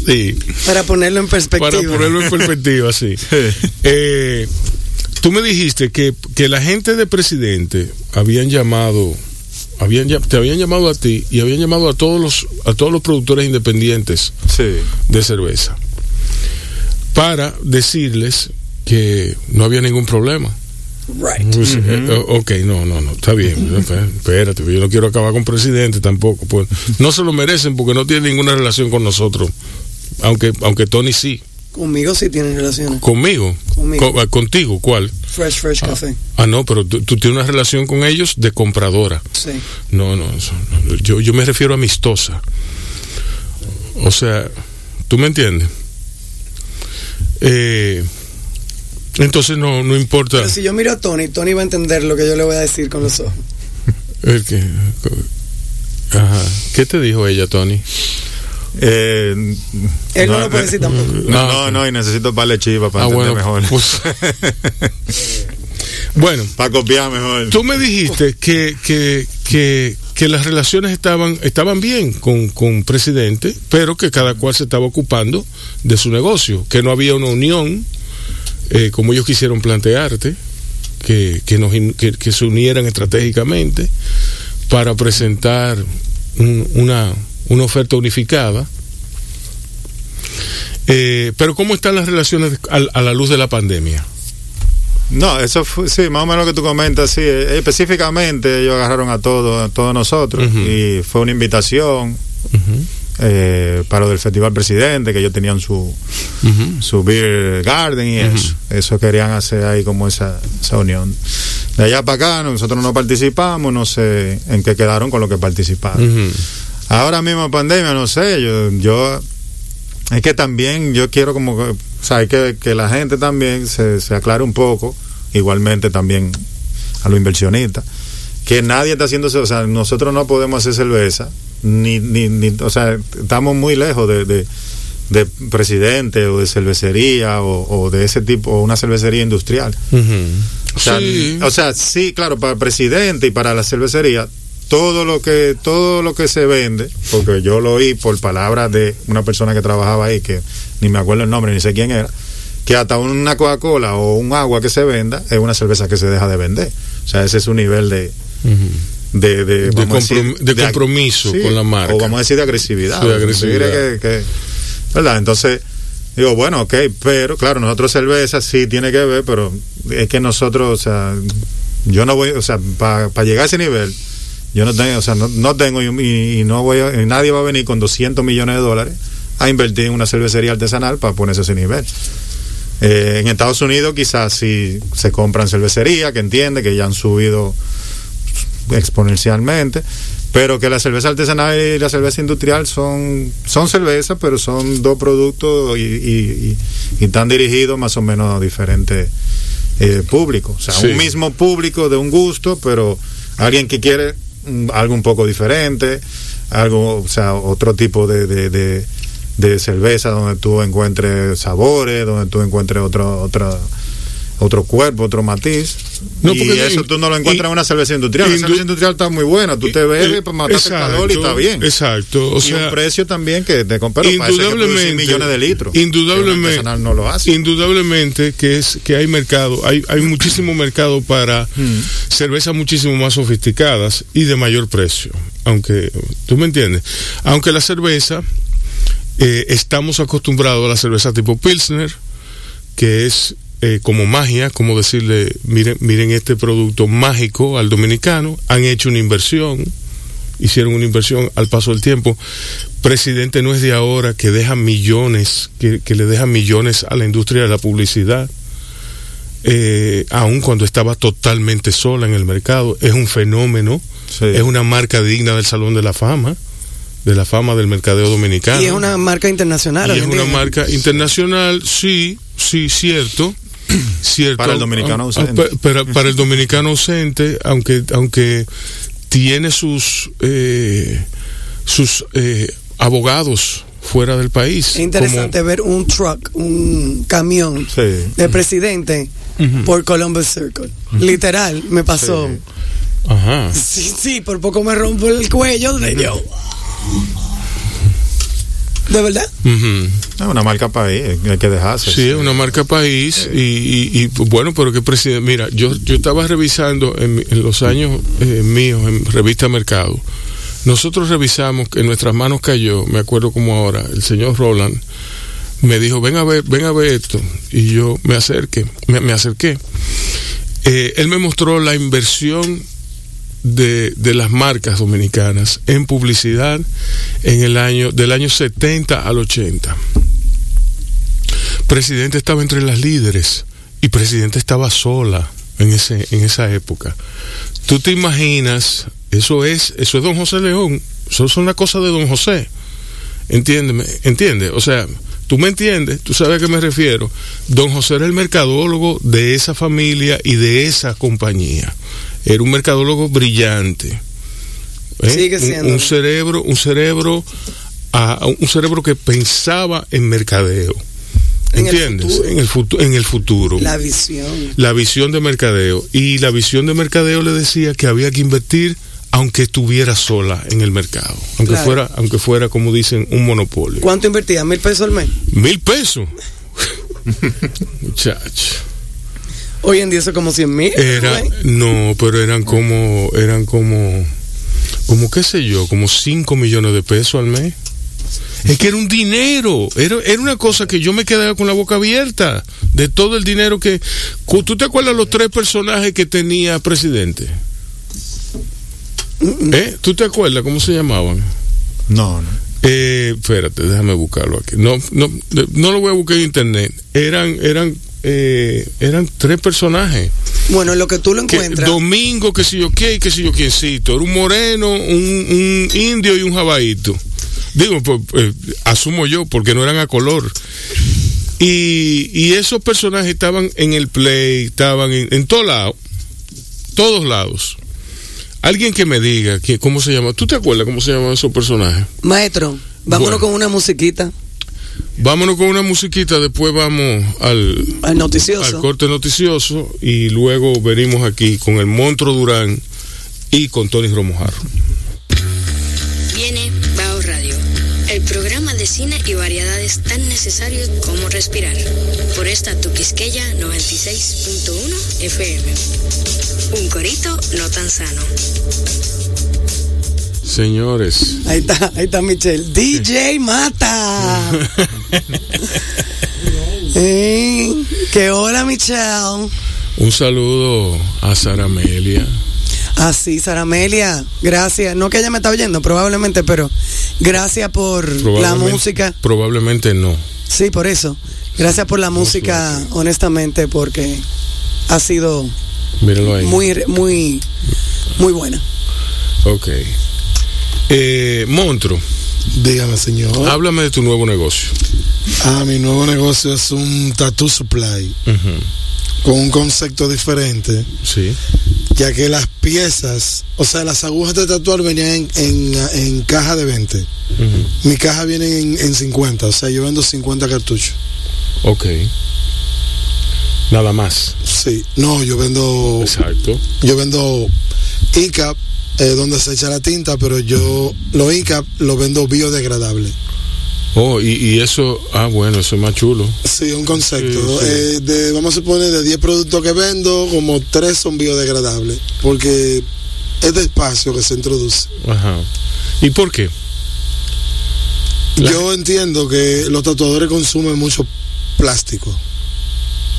Sí, Para ponerlo en perspectiva. para ponerlo en perspectiva, sí. *laughs* Eh, tú me dijiste que, que la gente de presidente habían llamado, habían, llam- te habían llamado a ti y habían llamado a todos los, a todos los productores independientes Sí. de cerveza para decirles que no había ningún problema. Right. Pues, eh, o- ok, no, no, no, está bien. Espérate, yo no quiero acabar con presidente tampoco. Pues no se lo merecen porque no tienen ninguna relación con nosotros. Aunque, aunque Tony sí. Conmigo sí tienen relaciones. Conmigo. Conmigo. Co- ah, contigo, ¿cuál? Fresh, fresh café. Ah, no, pero tú, tú tienes una relación con ellos de compradora. Sí. No, no. Yo, yo me refiero a amistosa. O sea, ¿tú me entiendes? Eh, entonces no, no importa. Pero si yo miro a Tony, Tony va a entender lo que yo le voy a decir con los ojos. *laughs* El que- Ajá. ¿Qué te dijo ella, Tony? Eh, Él no, lo puede decir tampoco. No, no, no, y necesito para chiva para Ah, entender bueno, mejor. pues- *laughs* Bueno, para copiar mejor. tú me dijiste que, que, que, que las relaciones estaban, estaban bien con, con presidente, pero que cada cual se estaba ocupando de su negocio, que no había una unión, eh, como ellos quisieron plantearte, que, que, nos, in- que, que se unieran estratégicamente para presentar un- una, una oferta unificada. Eh, pero ¿cómo están las relaciones al- a la luz de la pandemia? No, eso fue, sí, más o menos lo que tú comentas, sí. eh, Específicamente ellos agarraron a todos, a todos nosotros y fue una invitación eh, para lo del Festival Presidente, que ellos tenían su, su beer garden y eso. Eso querían hacer ahí como esa, esa unión. De allá para acá nosotros no participamos, no sé en qué quedaron con lo que participaron. Ahora mismo pandemia, no sé, yo, yo es que también yo quiero como, que, o sea, hay que, que la gente también se, se aclare un poco, igualmente también a los inversionistas, que nadie está haciéndose, o sea, nosotros no podemos hacer cerveza, ni, ni, ni o sea, estamos muy lejos de, de, de presidente o de cervecería o, o de ese tipo, o una cervecería industrial. O sea, Sí. o sea, sí, claro, para el presidente y para la cervecería, todo lo que todo lo que se vende, porque yo lo oí por palabras de una persona que trabajaba ahí, que ni me acuerdo el nombre, ni sé quién era, que hasta una Coca-Cola o un agua que se venda es una cerveza que se deja de vender. O sea, ese es su nivel de... De, decir, compromiso con la marca. O vamos a decir de agresividad. Sí, agresividad. que- que- ¿Verdad? Entonces, digo, bueno, ok, pero claro, nosotros cerveza sí tiene que ver, pero es que nosotros, o sea, yo no voy, o sea, para llegar a ese nivel, yo no tengo, o sea, no, no tengo y, y no voy a, y nadie va a venir con 200 millones de dólares a invertir en una cervecería artesanal para ponerse a ese nivel. Eh, en Estados Unidos quizás sí se compran cervecerías que entiende que ya han subido exponencialmente, pero que la cerveza artesanal y la cerveza industrial son, son cervezas, pero son dos productos y, y- y- y están dirigidos más o menos a diferentes eh, públicos. O sea, Sí. un mismo público de un gusto, pero alguien que quiere algo un poco diferente, algo, o sea, otro tipo de, de, de- cerveza donde tú encuentres sabores, donde tú encuentres otro, otra otro cuerpo, otro matiz. No, y eso tú no lo encuentras en una cerveza industrial. La cerveza industrial está muy buena. Tú te bebes para matar el calor y está bien. Exacto. O y sea, un precio también que te compras. Pero para eso hay que indudablemente millones de litros. Que indudablemente artesanal no lo hace. indudablemente que es que hay mercado hay hay muchísimo mercado para Hmm. cervezas muchísimo más sofisticadas y de mayor precio aunque tú me entiendes aunque la cerveza eh, estamos acostumbrados a la cerveza tipo pilsner que es eh, como magia, como decirle, miren, miren este producto mágico al dominicano, han hecho una inversión, hicieron una inversión al paso del tiempo. Presidente no es de ahora que deja millones, que, que le deja millones a la industria de la publicidad, eh, aun cuando estaba totalmente sola en el mercado. Es un fenómeno, Sí. es una marca digna del Salón de la Fama, de la fama del mercadeo dominicano. Y es una marca internacional. Y es una marca internacional, sí, sí, cierto. *clears throat* cierto Para el dominicano Ah, ausente. ah, pa- Para, para el dominicano ausente, aunque, aunque tiene sus, eh, sus eh, abogados fuera del país. Es interesante ver un truck, un camión Sí. de presidente por Columbus Circle. Literal, me pasó. Sí. Ajá. Sí, sí, por poco me rompo el cuello de yo. ¿De verdad? Es una marca país, hay que dejarse. Sí, es una marca país y, y- y, bueno, pero que presidente, mira, yo, yo estaba revisando en, mi- en los años eh, míos en Revista Mercado, nosotros revisamos que en nuestras manos cayó, me acuerdo como ahora, el señor Roland me dijo, ven a ver, ven a ver esto, y yo me acerqué, me, me acerqué. Eh, él me mostró la inversión de, de las marcas dominicanas en publicidad en el año del año 70 al 80. Presidente estaba entre las líderes y Presidente estaba sola en ese en esa época. Tú te imaginas, eso es eso es Don José León, eso son las cosas de Don José. Entiéndeme, entiende, o sea, tú me entiendes, tú sabes a qué me refiero. Don José era el mercadólogo de esa familia y de esa compañía. Era un mercadólogo brillante. ¿eh? Sigue Un- siendo. Un, cerebro, un cerebro, un cerebro que pensaba en mercadeo. En el ¿Entiendes? futuro. en, el futu- en el futuro. La visión. La visión de mercadeo. Y la visión de mercadeo le decía que había que invertir aunque estuviera sola en el mercado. Aunque Claro. fuera, aunque fuera, como dicen, un monopolio. ¿Cuánto invertía? ¿Mil pesos al mes? Mil pesos. *laughs* Muchacho. Hoy en día eso es como 100 mil. Era, no, pero eran como, eran como, como qué sé yo, como 5 millones de pesos al mes. Es que era un dinero, era, era una cosa que yo me quedaba con la boca abierta de todo el dinero que... ¿Tú te acuerdas los tres personajes que tenía presidente? ¿Eh? ¿Tú te acuerdas cómo se llamaban? No, no. Eh, espérate, déjame buscarlo aquí. No, no, no lo voy a buscar en internet. Eran, eran, eh, eran tres personajes. Bueno, lo que tú lo Que encuentras. domingo, que sé yo qué, y que sé yo quiéncito. Era un moreno, un, un indio y un jabaíto. Digo, pues, eh, asumo yo, porque no eran a color. Y, y esos personajes estaban en el play, estaban en, en todos lados. Todos lados. Alguien que me diga que, cómo se llama. ¿Tú te acuerdas cómo se llaman esos personajes? Maestro, vámonos Bueno. con una musiquita Vámonos con una musiquita, después vamos al, al al noticioso. corte noticioso y luego venimos aquí con el Monstruo Durán y con Tony Romojarro. Viene Bao Radio, el programa de cine y variedades tan necesarios como respirar. Por esta tu Quisqueya 96.1 FM. Un corito no tan sano. Señores, Ahí está, ahí está Michelle. DJ Mata. *laughs* Eh, que hola Michelle. un saludo a Sara Amelia. Ah, sí, Saramelia, gracias. No que ella me está oyendo, probablemente, pero gracias por la música. Probablemente no. Sí, por eso. Gracias por la música, honestamente, porque ha sido muy, muy, muy buena. Ok. Eh, Monstruo, Dígame, señor. háblame de tu nuevo negocio. Ah, mi nuevo negocio es un tattoo supply con un concepto diferente, Sí. ya que las piezas, o sea, las agujas de tatuar venían en, en, en caja de 20. Ujú. Mi caja viene en, en 50, o sea, yo vendo 50 cartuchos. Ok. Nada más. Sí, no, yo vendo, Exacto. yo vendo ICAP, eh, donde se echa la tinta, pero yo lo ICAP lo vendo biodegradable. Oh, y, y eso, ah, bueno, eso es más chulo. Sí, un concepto. Sí, sí. Eh, de, vamos a suponer de 10 productos que vendo, como 3 son biodegradables, porque es despacio que se introduce. Ajá. ¿Y por qué? La- Yo entiendo que los tatuadores consumen mucho plástico,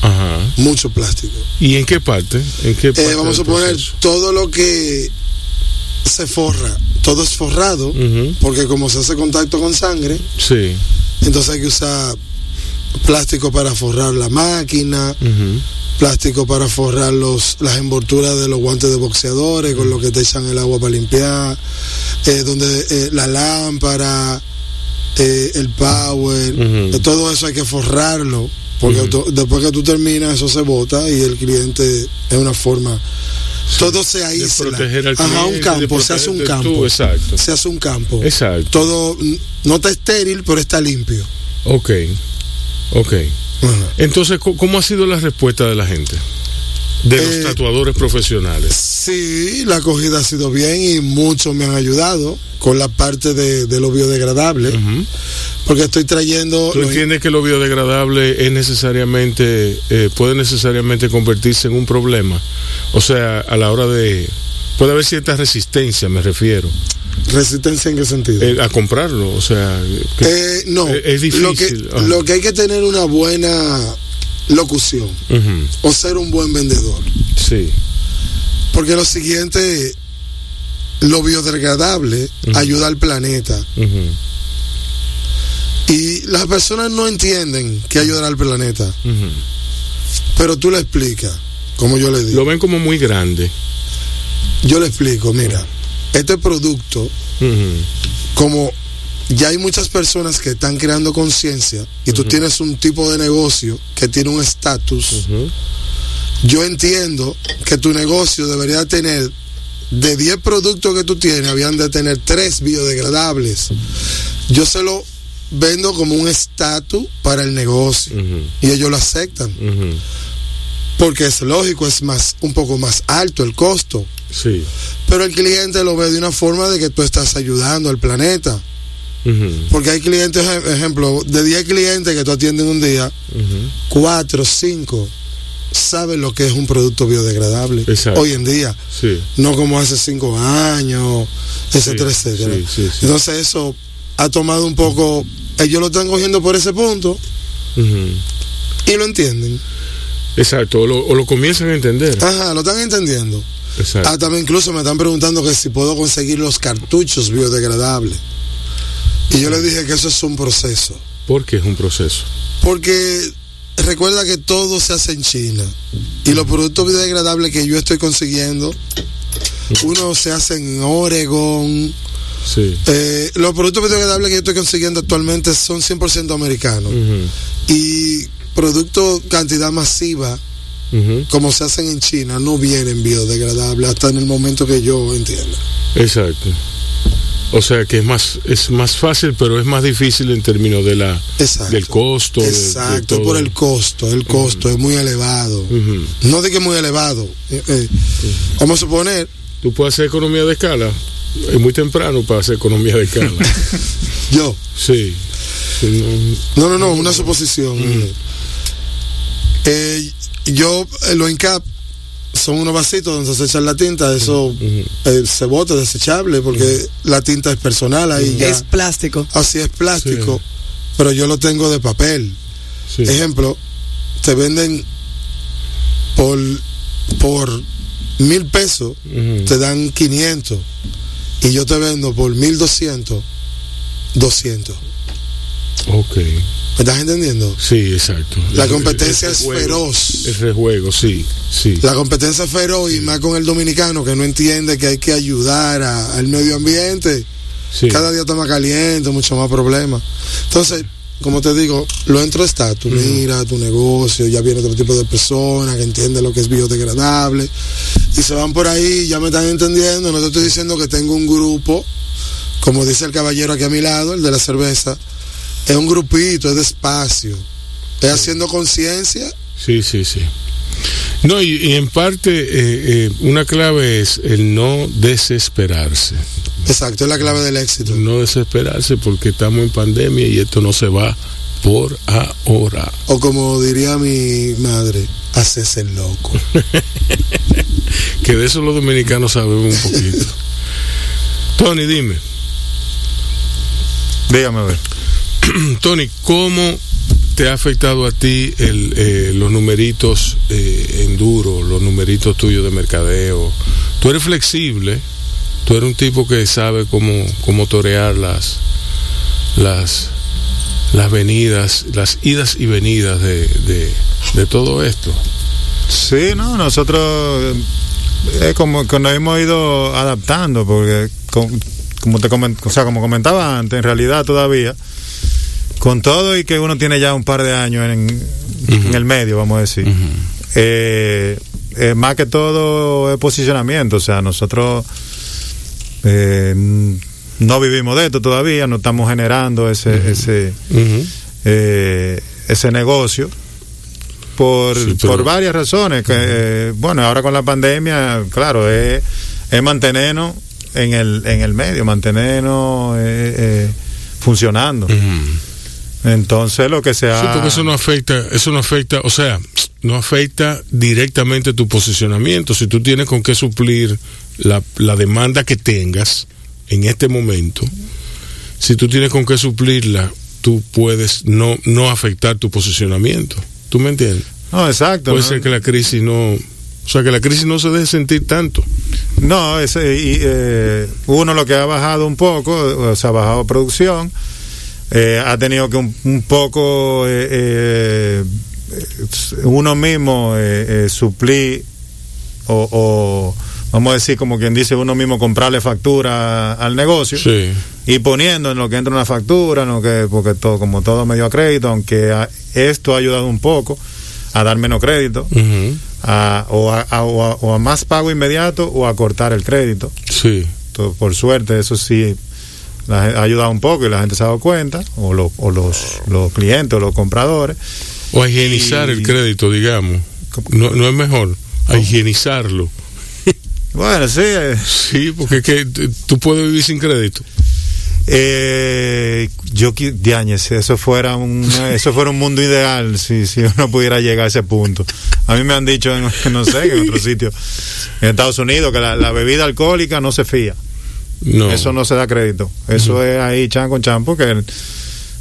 Ajá. mucho plástico. ¿Y en qué parte? ¿En qué parte Eh, vamos a suponer todo lo que se forra, todo es forrado, porque como se hace contacto con sangre, Sí. entonces hay que usar plástico para forrar la máquina, plástico para forrar los, las envolturas de los guantes de boxeadores, con lo que te echan el agua para limpiar, eh, donde eh, la lámpara, eh, el power, todo eso hay que forrarlo, porque después que tú terminas eso se bota y el cliente es una forma... Todo se aísla. proteger al Ajá, un campo, se hace un campo. tú, exacto. Se hace un campo. Exacto. Todo no está estéril, pero está limpio. Ok. Ok. Ajá. Entonces, ¿cómo- ¿cómo ha sido la respuesta de la gente? De los Eh, tatuadores profesionales. Sí, la acogida ha sido bien y muchos me han ayudado con la parte de, de lo biodegradable. Porque estoy trayendo... ¿Tú entiendes que lo biodegradable es necesariamente, eh, puede necesariamente convertirse en un problema? O sea, a la hora de... Puede haber cierta resistencia, me refiero, ¿Resistencia en qué sentido? eh, a comprarlo. O sea, que- Eh, no, es- es Lo difícil. que, Ajá. lo que hay que tener una buena locución o ser un buen vendedor. sí. Porque lo siguiente, lo biodegradable ayuda al planeta. Y las personas no entienden que ayudar al planeta, pero tú le explicas, como yo le digo. Lo ven como muy grande. Yo le explico, mira, este producto, como ya hay muchas personas que están creando conciencia y tú tienes un tipo de negocio que tiene un estatus, yo entiendo que tu negocio debería tener, de 10 productos que tú tienes, habían de tener 3 biodegradables. Yo se lo vendo como un estatus para el negocio y ellos lo aceptan, porque es lógico, es más un poco más alto el costo. Sí. Pero el cliente lo ve de una forma de que tú estás ayudando al planeta. Porque hay clientes, ej- ejemplo, de 10 clientes que tú atiendes un día, ujú. 4, 5 saben lo que es un producto biodegradable Exacto. hoy en día. Sí. No como hace 5 años, etcétera, Sí, etcétera. sí. Entonces eso ha tomado un poco, ellos lo están cogiendo por ese punto y lo entienden. Exacto, o lo, o lo comienzan a entender. Ajá, lo están entendiendo. Exacto. Ah, también incluso me están preguntando que si puedo conseguir los cartuchos biodegradables. Y yo les dije que eso es un proceso. Porque es un proceso. Porque recuerda que todo se hace en China. Y los productos biodegradables que yo estoy consiguiendo, uno se hace en Oregon. Sí. Eh, los productos biodegradables que yo estoy consiguiendo actualmente son 100% americanos. Y productos cantidad masiva, como se hacen en China, no vienen biodegradables hasta en el momento que yo entienda. Exacto. O sea que es más es más fácil, pero es más difícil en términos de la Exacto. del costo. de- de Exacto, todo. por el costo. El costo es muy elevado. No de que muy elevado. Eh, eh, Vamos a suponer, Tú puedes hacer economía de escala. Es muy temprano para hacer economía de escala. *laughs* yo. sí. Sí, no- No, no, no, una suposición. Eh, yo, eh, los INCAP son unos vasitos donde se echa la tinta, eso eh, se bota desechable porque la tinta es personal ahí ya. Es plástico. Así es plástico, Sí. pero yo lo tengo de papel. sí. Ejemplo, te venden por, por mil pesos, te dan 500 y yo te vendo por 1200, 200. Ok. ¿Me estás entendiendo? Sí, exacto. La El- competencia el es feroz. El rejuego, sí, sí. La competencia es feroz y más con el dominicano que no entiende que hay que ayudar a- al medio ambiente. sí. Cada día está más caliente, mucho más problemas. Entonces, como te digo, lo entro está, tú mira tu negocio, ya viene otro tipo de personas que entienden lo que es biodegradable y se van por ahí, ya me están entendiendo, no te estoy diciendo que tengo un grupo, como dice el caballero aquí a mi lado, el de la cerveza, es un grupito, es despacio, es haciendo conciencia Sí, sí, sí. No, y, y en parte eh, eh, una clave es el no desesperarse. Exacto, es la clave del éxito. No desesperarse porque estamos en pandemia y esto no se va por ahora. O como diría mi madre, haces el loco. *laughs* Que de eso los dominicanos sabemos un poquito. *laughs* Tony, dime. Dígame a ver. *clears throat* Tony, ¿cómo te ha afectado a ti el, eh, los numeritos eh, en duro, los numeritos tuyos de mercadeo? Tú eres flexible, tú eres un tipo que sabe cómo, cómo torear las, las, las venidas, las idas y venidas de, de, de todo esto. Sí, no, nosotros eh, es como que nos hemos ido adaptando, porque com- como te comen- o sea, como comentaba antes, en realidad todavía, con todo y que uno tiene ya un par de años en, en el medio, vamos a decir, eh, eh, más que todo es posicionamiento, o sea, nosotros eh, no vivimos de esto todavía, no estamos generando ese, ese, eh, ese negocio por, Sí, pero- por varias razones. Que, eh, bueno, ahora con la pandemia, claro, es, es mantenernos en el, en el medio, mantenernos eh, funcionando. Entonces, lo que sea. Sí, porque eso no afecta, eso no afecta, o sea, no afecta directamente tu posicionamiento. Si tú tienes con qué suplir la, la demanda que tengas en este momento, si tú tienes con qué suplirla, tú puedes no, no afectar tu posicionamiento. ¿Tú me entiendes? No, exacto. Puede ¿no? ser que la crisis no, o sea, que la crisis no se deje sentir tanto. No, ese, y, eh, uno lo que ha bajado un poco, o sea, ha bajado producción, eh, ha tenido que un, un poco eh, eh, uno mismo eh, eh, suplir o, o, vamos a decir como quien dice uno mismo comprarle factura al negocio Sí. y poniendo en lo que entra una factura, en lo que porque todo como todo medio a crédito, aunque a- esto ha ayudado un poco a dar menos crédito a- o, a, o a- o a más pago inmediato o a cortar el crédito. Sí. Por suerte, eso sí la ha ayudado un poco y la gente se ha dado cuenta, o, lo- o los, los clientes o los compradores. O a higienizar Y- el crédito, digamos. No, no es mejor, a higienizarlo. Bueno, sí. eh, Sí, porque es que tú puedes vivir sin crédito. eh, yo, diañe, si eso fuera un, eso fuera un mundo ideal, si, si uno pudiera llegar a ese punto. A mí me han dicho, en, no sé, en otro *laughs* sitio, en Estados Unidos, que la, la bebida alcohólica no se fía. No. Eso no se da crédito. Eso es ahí chan con chan porque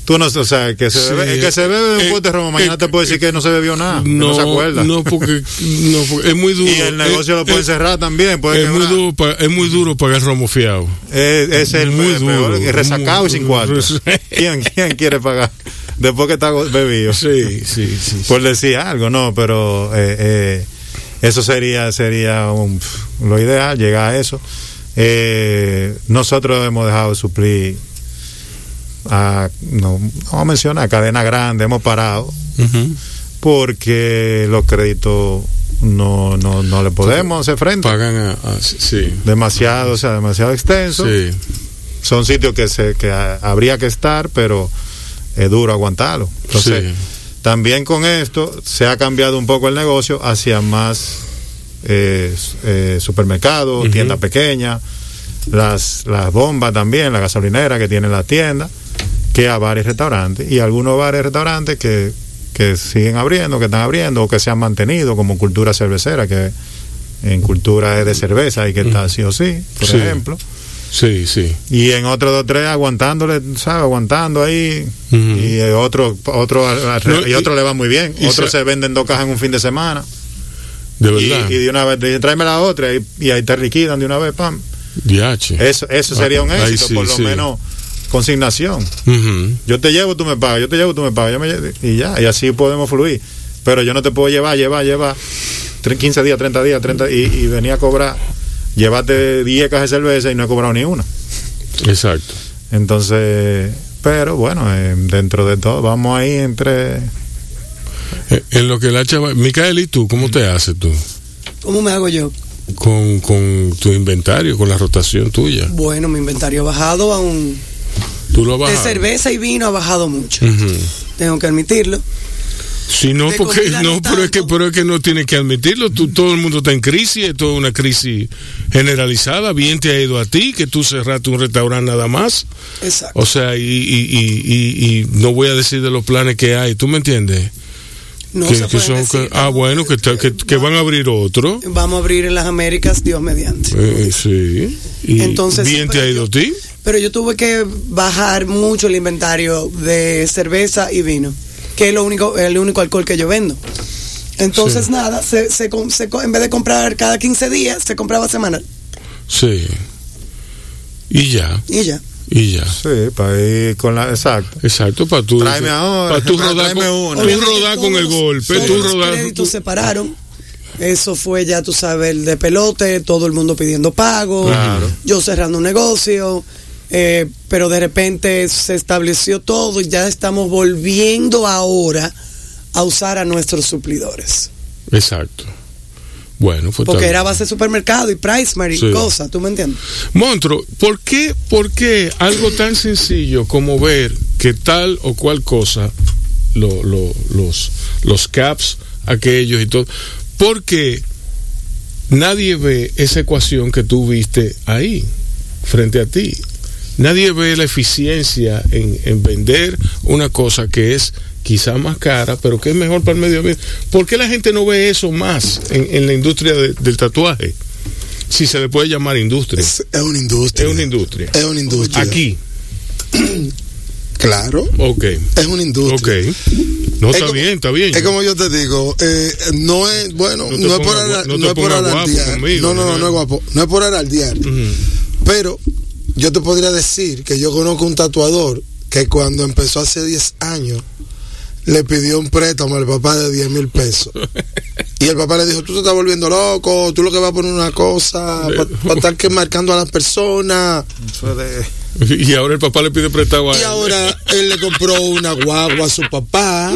tú no, o sea, el que se Sí, bebe, el que se bebe eh, un pote de romo, mañana eh, te puede decir que no se bebió nada, no, no, se acuerda. no, porque, no, porque es muy duro. y el negocio Eh, lo pueden eh, cerrar también. Puede Es muy, duro, es muy duro pagar romo fiado. es, es el muy peor, duro, que resacado y sin duro. cuartos. *laughs* ¿Quién, ¿Quién quiere pagar después que está bebido. Sí, sí, sí. Por decir algo, no, pero eh, eh, eso sería sería un- lo ideal, llegar a eso. Eh, nosotros hemos dejado de suplir a, no, no vamos a mencionar, cadena grande, hemos parado porque los créditos no, no, no le podemos hacer frente. Pagan a, a- sí. Demasiado, o sea, demasiado extenso. Sí. Son sitios que, se, que a- habría que estar, pero es duro aguantarlo. Entonces, Sí. también con esto se ha cambiado un poco el negocio hacia más eh, eh, supermercados, Ujú. tiendas pequeñas, las, las bombas también, la gasolinera que tienen la tienda, que a bares y restaurantes. Y algunos bares y restaurantes que, que siguen abriendo, que están abriendo o que se han mantenido como cultura cervecera, que en cultura es de cerveza hay que estar sí o sí, por Sí. ejemplo. Sí, sí. Y en otros dos tres aguantándole, ¿sabes? Aguantando ahí. Y otro, otro, No, y y- otro le va muy bien. y Otros se venden dos cajas en un fin de semana. De Y, verdad. y de una vez, dicen, tráeme la otra. Y, y ahí te liquidan de una vez, pam. Diache. Eso, eso sería un Ahí éxito, sí, por lo sí. menos consignación. Yo te llevo, tú me pagas. Yo te llevo, tú me pagas. Yo me lle- y ya, y así podemos fluir. Pero yo no te puedo llevar, llevar, llevar. tre- 15 días, 30 días, 30 y, y venía a cobrar. Llévate 10 cajas de cerveza y no he cobrado ni una. Exacto. Entonces, pero bueno, eh, dentro de todo, vamos ahí entre. Eh, En lo que la chava. Micael, ¿y tú? ¿Cómo te haces tú? ¿Cómo me hago yo? Con, con tu inventario, con la rotación tuya. Bueno, mi inventario ha bajado a un... Tú lo De cerveza y vino ha bajado mucho. Tengo que admitirlo. Si no, De porque no, no pero es que pero es que no tienes que admitirlo. Tú, todo el mundo está en crisis, es una crisis generalizada. Bien te ha ido a ti, que tú cerraste un restaurante nada más. Exacto. O sea, y, y, y, y- y no voy a decir de los planes que hay. ¿Tú me entiendes? No que, se que pueden son, decir, ah, no. bueno, que, que, que van a abrir otro. Vamos a abrir en las Américas, Dios mediante. Eh, sí. Y Entonces, bien te pero ha ido yo- a ti. Pero yo tuve que bajar mucho el inventario de cerveza y vino, que es lo único, el único alcohol que yo vendo. Entonces, Sí. nada, se, se se co- en vez de comprar cada 15 días, se compraba semanal. Sí. Y ya, Y ya. Y ya. Sí, para ir con la. Exacto. Exacto, para tú. Tráeme ahora, Para tú *laughs* rodar, con, una. tú rodar con el golpe. los créditos se pararon. Eso fue ya, tú sabes, el de pelote, todo el mundo pidiendo pago, Claro. yo cerrando un negocio, eh, pero de repente se estableció todo y ya estamos volviendo ahora a usar a nuestros suplidores. Exacto. Bueno, pues Porque era base de supermercado y Pricemart y Sí. cosas, ¿tú me entiendes? Monstruo, ¿por qué, ¿por qué algo tan sencillo como ver que tal o cual cosa, lo- lo- los, los caps, aquellos y todo, porque nadie ve esa ecuación que tú viste ahí, frente a ti? Nadie ve la eficiencia en, en vender una cosa que es quizá más cara, pero que es mejor para el medio ambiente. ¿Por qué la gente no ve eso más en, en la industria de- del tatuaje? Si se le puede llamar industria. Es, es una industria. Es una industria. Es una industria. Aquí, *clears throat* Claro. ok. Es una industria. Ok. No, Es está como- bien, está bien. Es como yo te digo, eh, no es, bueno, No es por, no no es por pongas guapo alardear. conmigo, no, no, no, ¿no? es guapo. No es por alardear. Ujú. Pero yo te podría decir que yo conozco un tatuador que cuando empezó hace 10 años le pidió un préstamo al papá de 10 mil pesos. *laughs* Y el papá le dijo, tú te estás volviendo loco, tú lo que vas a poner una cosa para *laughs* estar que marcando a las personas. Y ahora el papá le pide prestado a Y él. ahora él le compró una guagua a su papá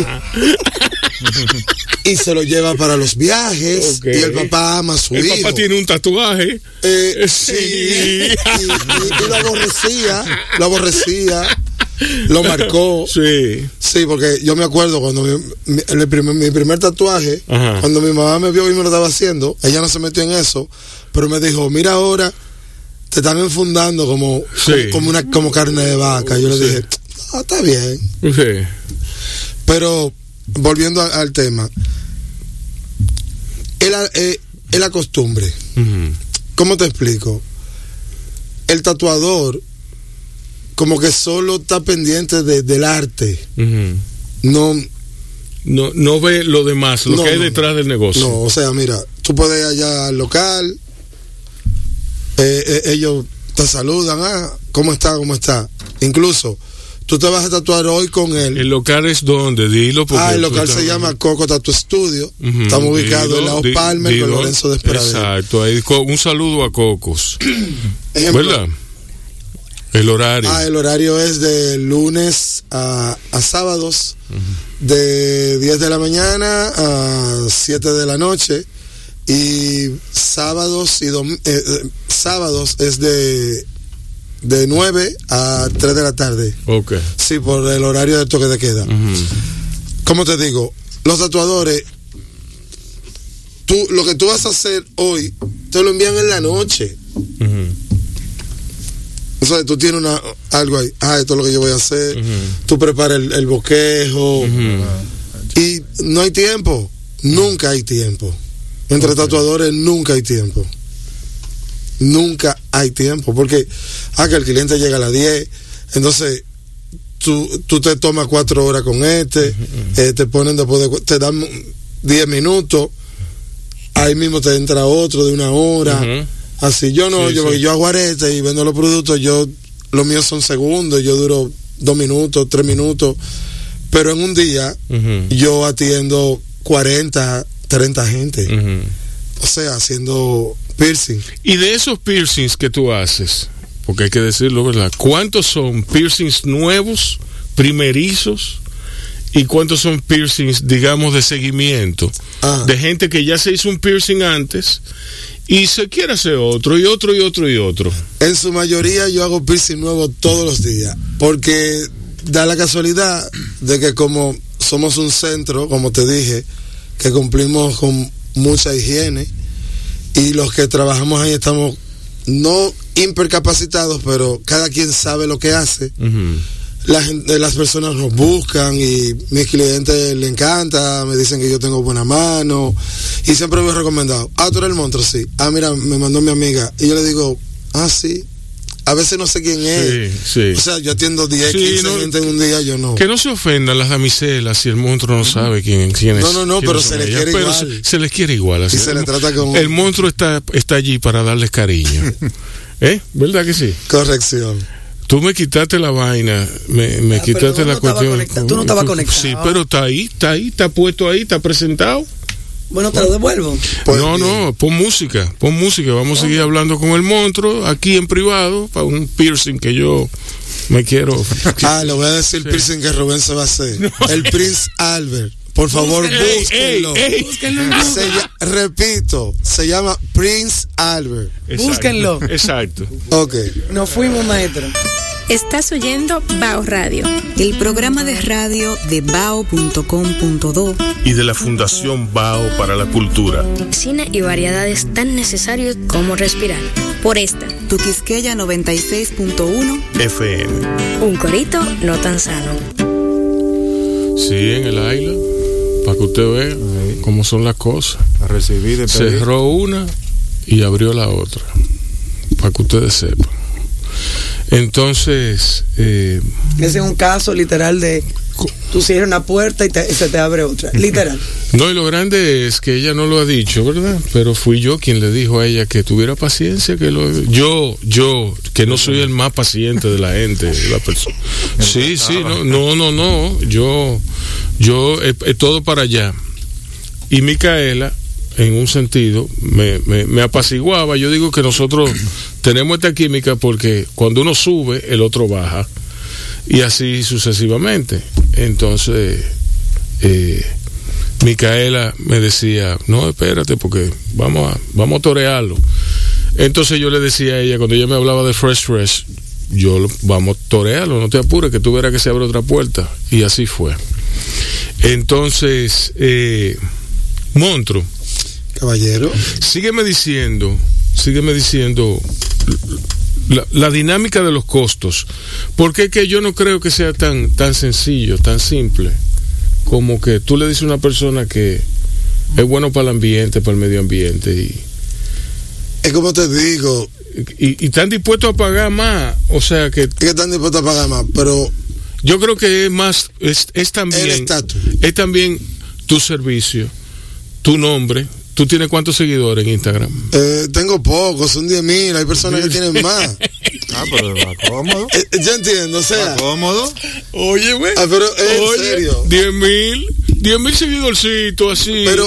y se lo lleva para los viajes. Y el papá ama a su El hijo. papá tiene un tatuaje. Eh, *laughs* Sí. sí, y, y- y lo aborrecía, lo aborrecía, *laughs* lo marcó. Sí. Sí, porque yo me acuerdo cuando mi, mi- el primer, mi primer tatuaje, Ajá. cuando mi mamá me vio y me lo estaba haciendo, ella no se metió en eso, pero me dijo, mira ahora, te están enfundando como, Sí. como, como una como carne de vaca. Yo le Sí. dije, "Ah, está bien. Sí. Pero volviendo a- al tema, es la, eh, es la costumbre. ¿Cómo te explico? El tatuador como que solo está pendiente de- del arte. No, No, no ve lo demás, lo No, que hay no, detrás del negocio. no, o sea, mira, tú puedes ir allá al local, eh, eh, ellos te saludan, ah, ¿cómo está? ¿Cómo está? Incluso tú te vas a tatuar hoy con él. ¿El local es donde? Dilo. Porque Ah, el local se llama Coco Tattoo Studio. Estamos ubicados en dilo, la di- Palmer con dilo. Lorenzo de Esperadero. Exacto, ahí un saludo a Cocos. ¿Verdad? El horario. Ah, el horario es de lunes a, a sábados, de 10 de la mañana a 7 de la noche. Y sábados y dom- eh, eh, sábados es de, de 9 a 3 de la tarde. Ok. Sí, por el horario del toque de queda. Ujú. Como te digo, los tatuadores, tú, lo que tú vas a hacer hoy, te lo envían en la noche. O sea, tú tienes una, algo ahí, ah, esto es lo que yo voy a hacer, Ujú. tú preparas el, Ujú. y no hay tiempo, nunca hay tiempo. Entre tatuadores nunca hay tiempo. Nunca hay tiempo, porque, ah, que el cliente llega a las 10, entonces tú, tú te tomas cuatro horas con este, eh, te ponen después de, te dan 10 minutos, ahí mismo te entra otro de una hora. Así, yo no, Sí, yo, sí. yo hago arete y vendo los productos, yo, los míos son segundos, yo duro dos minutos, tres minutos, pero en un día yo atiendo 40, 30 gente, o sea, haciendo piercing. Y de esos piercings que tú haces, porque hay que decirlo, ¿verdad? ¿Cuántos son piercings nuevos, primerizos? ¿Y cuántos son piercings, digamos, de seguimiento? Ah. De gente que ya se hizo un piercing antes y se quiere hacer otro, y otro, y otro, y otro. En su mayoría yo hago piercing nuevo todos los días, porque da la casualidad de que como somos un centro, como te dije, que cumplimos con mucha higiene y los que trabajamos ahí estamos no hipercapacitados, pero cada quien sabe lo que hace. La gente, las personas nos buscan y mis clientes le encanta, me dicen que yo tengo buena mano y siempre me he recomendado, ah, tú eres el monstruo, sí. Ah, mira, me mandó mi amiga y yo le digo, ah, sí. A veces no sé quién es. Sí, sí. O sea, yo atiendo 10, Sí, 15 no- gente en un día, yo no. Que no se ofendan las damiselas si el monstruo no sabe quién, quién es. No, no, no, pero se le ellas, quiere pero. Se, se les quiere igual. así. Y se le trata con- El monstruo está, está allí para darles cariño. *laughs* ¿Eh? ¿Verdad que sí? Corrección. Tú me quitaste la vaina, me, me Ah, quitaste la no cuestión. tú no estabas conectado. Sí, pero está ahí, está ahí, está puesto ahí, está presentado. Bueno, te lo devuelvo. Pues no, bien. no, pon música, pon música. Vamos a seguir hablando con el monstruo aquí en privado para un piercing que yo me quiero. Ah, le voy a decir el piercing que Rubén se va a hacer. *laughs* El Prince Albert. Por favor, Ey, búsquenlo. ey, ey. Se lla- repito, se llama Prince Albert. Exacto, Búsquenlo. Exacto. Ok. Nos fuimos, maestro. Estás oyendo Bao Radio. El programa de radio de bao.com.do y de la Fundación Bao para la Cultura. Cine y variedades tan necesarios como respirar. Por esta, Tuquisqueya 96.1 FM. Un corito no tan sano. Sí, en el aire, para que usted vea cómo son las cosas. A recibir de pedir. Cerró una y abrió la otra, para que ustedes sepan. Entonces, eh, Ese es un caso literal de tú cierras una puerta y te- se te abre otra. Literal. no, y lo grande es que ella no lo ha dicho, ¿verdad? Pero fui yo quien le dijo a ella que tuviera paciencia, que lo, yo, yo, que no soy el más paciente de la gente, de la persona. *laughs* Sí, sí, no, no, no, no, yo, yo, es, es todo para allá. Y Micaela, en un sentido, me, me, me apaciguaba. Yo digo que nosotros tenemos esta química porque cuando uno sube, el otro baja. Y así sucesivamente. Entonces, eh, Micaela me decía, no, espérate, porque vamos a, vamos a torearlo. Entonces yo le decía a ella, cuando ella me hablaba de Fresh Fresh, yo lo- vamos a torearlo, no te apures, que tú verás que se abre otra puerta. Y así fue. Entonces, eh, Monstruo, Caballero. sígueme diciendo, sígueme diciendo la, la dinámica de los costos. Porque es que yo no creo que sea tan, tan sencillo, tan simple, como que tú le dices a una persona que es bueno para el ambiente, para el medio ambiente, y, Es como te digo, y, y están dispuestos a pagar más. O sea que es que están dispuestos a pagar más, pero yo creo que es más, es, es también, el estatus. es también tu servicio, tu nombre. ¿Tú tienes cuántos seguidores en Instagram? Eh, tengo pocos, son 10 mil, hay personas que tienen más. *laughs* Ah, pero va cómodo. Eh, Yo entiendo, o sea. Va cómodo. Oye, güey. Ah, pero en Oye, serio. 10 mil, 10 mil seguidorcitos así. Pero,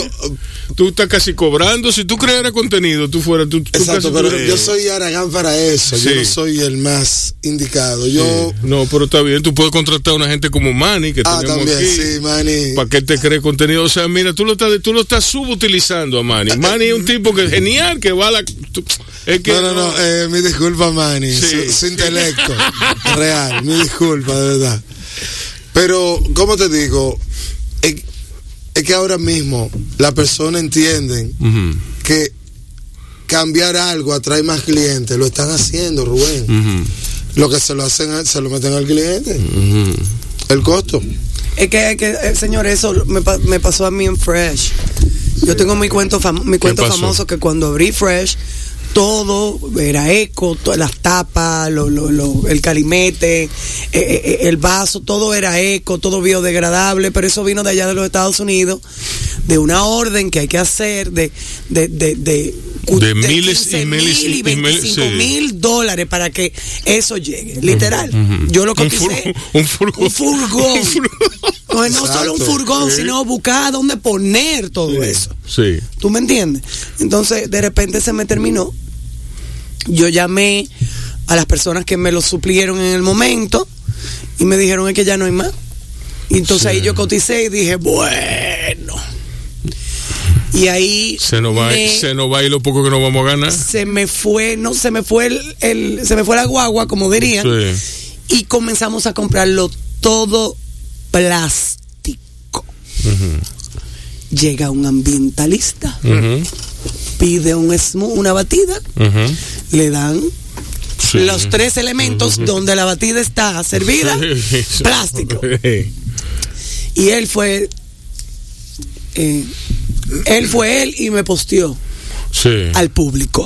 tú estás casi cobrando. Si tú crearas contenido, tú fueras. Tú, tú exacto, casi pero yo soy Aragán para eso. Yo no soy el más indicado. Yo. Sí. No, pero está bien. Tú puedes contratar a una gente como Manny, que Ah, tenemos también, aquí. sí, Manny. Para que él te cree contenido. O sea, mira, tú lo estás, tú lo estás subutilizando a Manny. Manny es un tipo que es genial, que va a la. tú- es que No, no, no, eh, mi disculpa, Manny. Sí, su, intelecto real. Mi disculpa, de verdad. Pero, ¿cómo te digo? Es que ahora mismo la persona entienden que cambiar algo atrae más clientes. Lo están haciendo, Rubén. Lo que se lo hacen, a- se lo meten al cliente. El costo. Es que, que eh, señor, eso me, pa- me pasó a mí en Fresh. Yo tengo mi cuento, fam- mi cuento famoso que cuando abrí Fresh, todo era eco, todas las tapas, lo, lo, lo- el calimete, eh, eh, eh, el vaso, todo era eco, todo biodegradable, pero eso vino de allá de los Estados Unidos, de una orden que hay que hacer, de, de, de, de, De miles y 15 miles mil y y miles, 25 sí. mil dólares para que eso llegue, literal. Yo lo coticé. *laughs* un furgón. Un *laughs* furgón. Un furgón. No, no solo un furgón, sino buscar dónde poner todo eso. Sí. ¿Tú me entiendes? Entonces, de repente se me terminó. Yo llamé a las personas que me lo suplieron en el momento y me dijeron es que ya no hay más. Y entonces Sí. ahí yo coticé y dije, bueno. Y ahí Se nos va, me- se nos va ir lo poco que nos vamos a ganar. se me fue, no, se me fue el, el- se me fue la guagua, como dirían, Sí. y comenzamos a comprarlo todo plástico. Llega un ambientalista, pide un una batida, ujú. Le dan Sí. los tres elementos donde la batida está servida, *laughs* plástico. Y él fue, eh, él fue él y me posteó Sí. al público.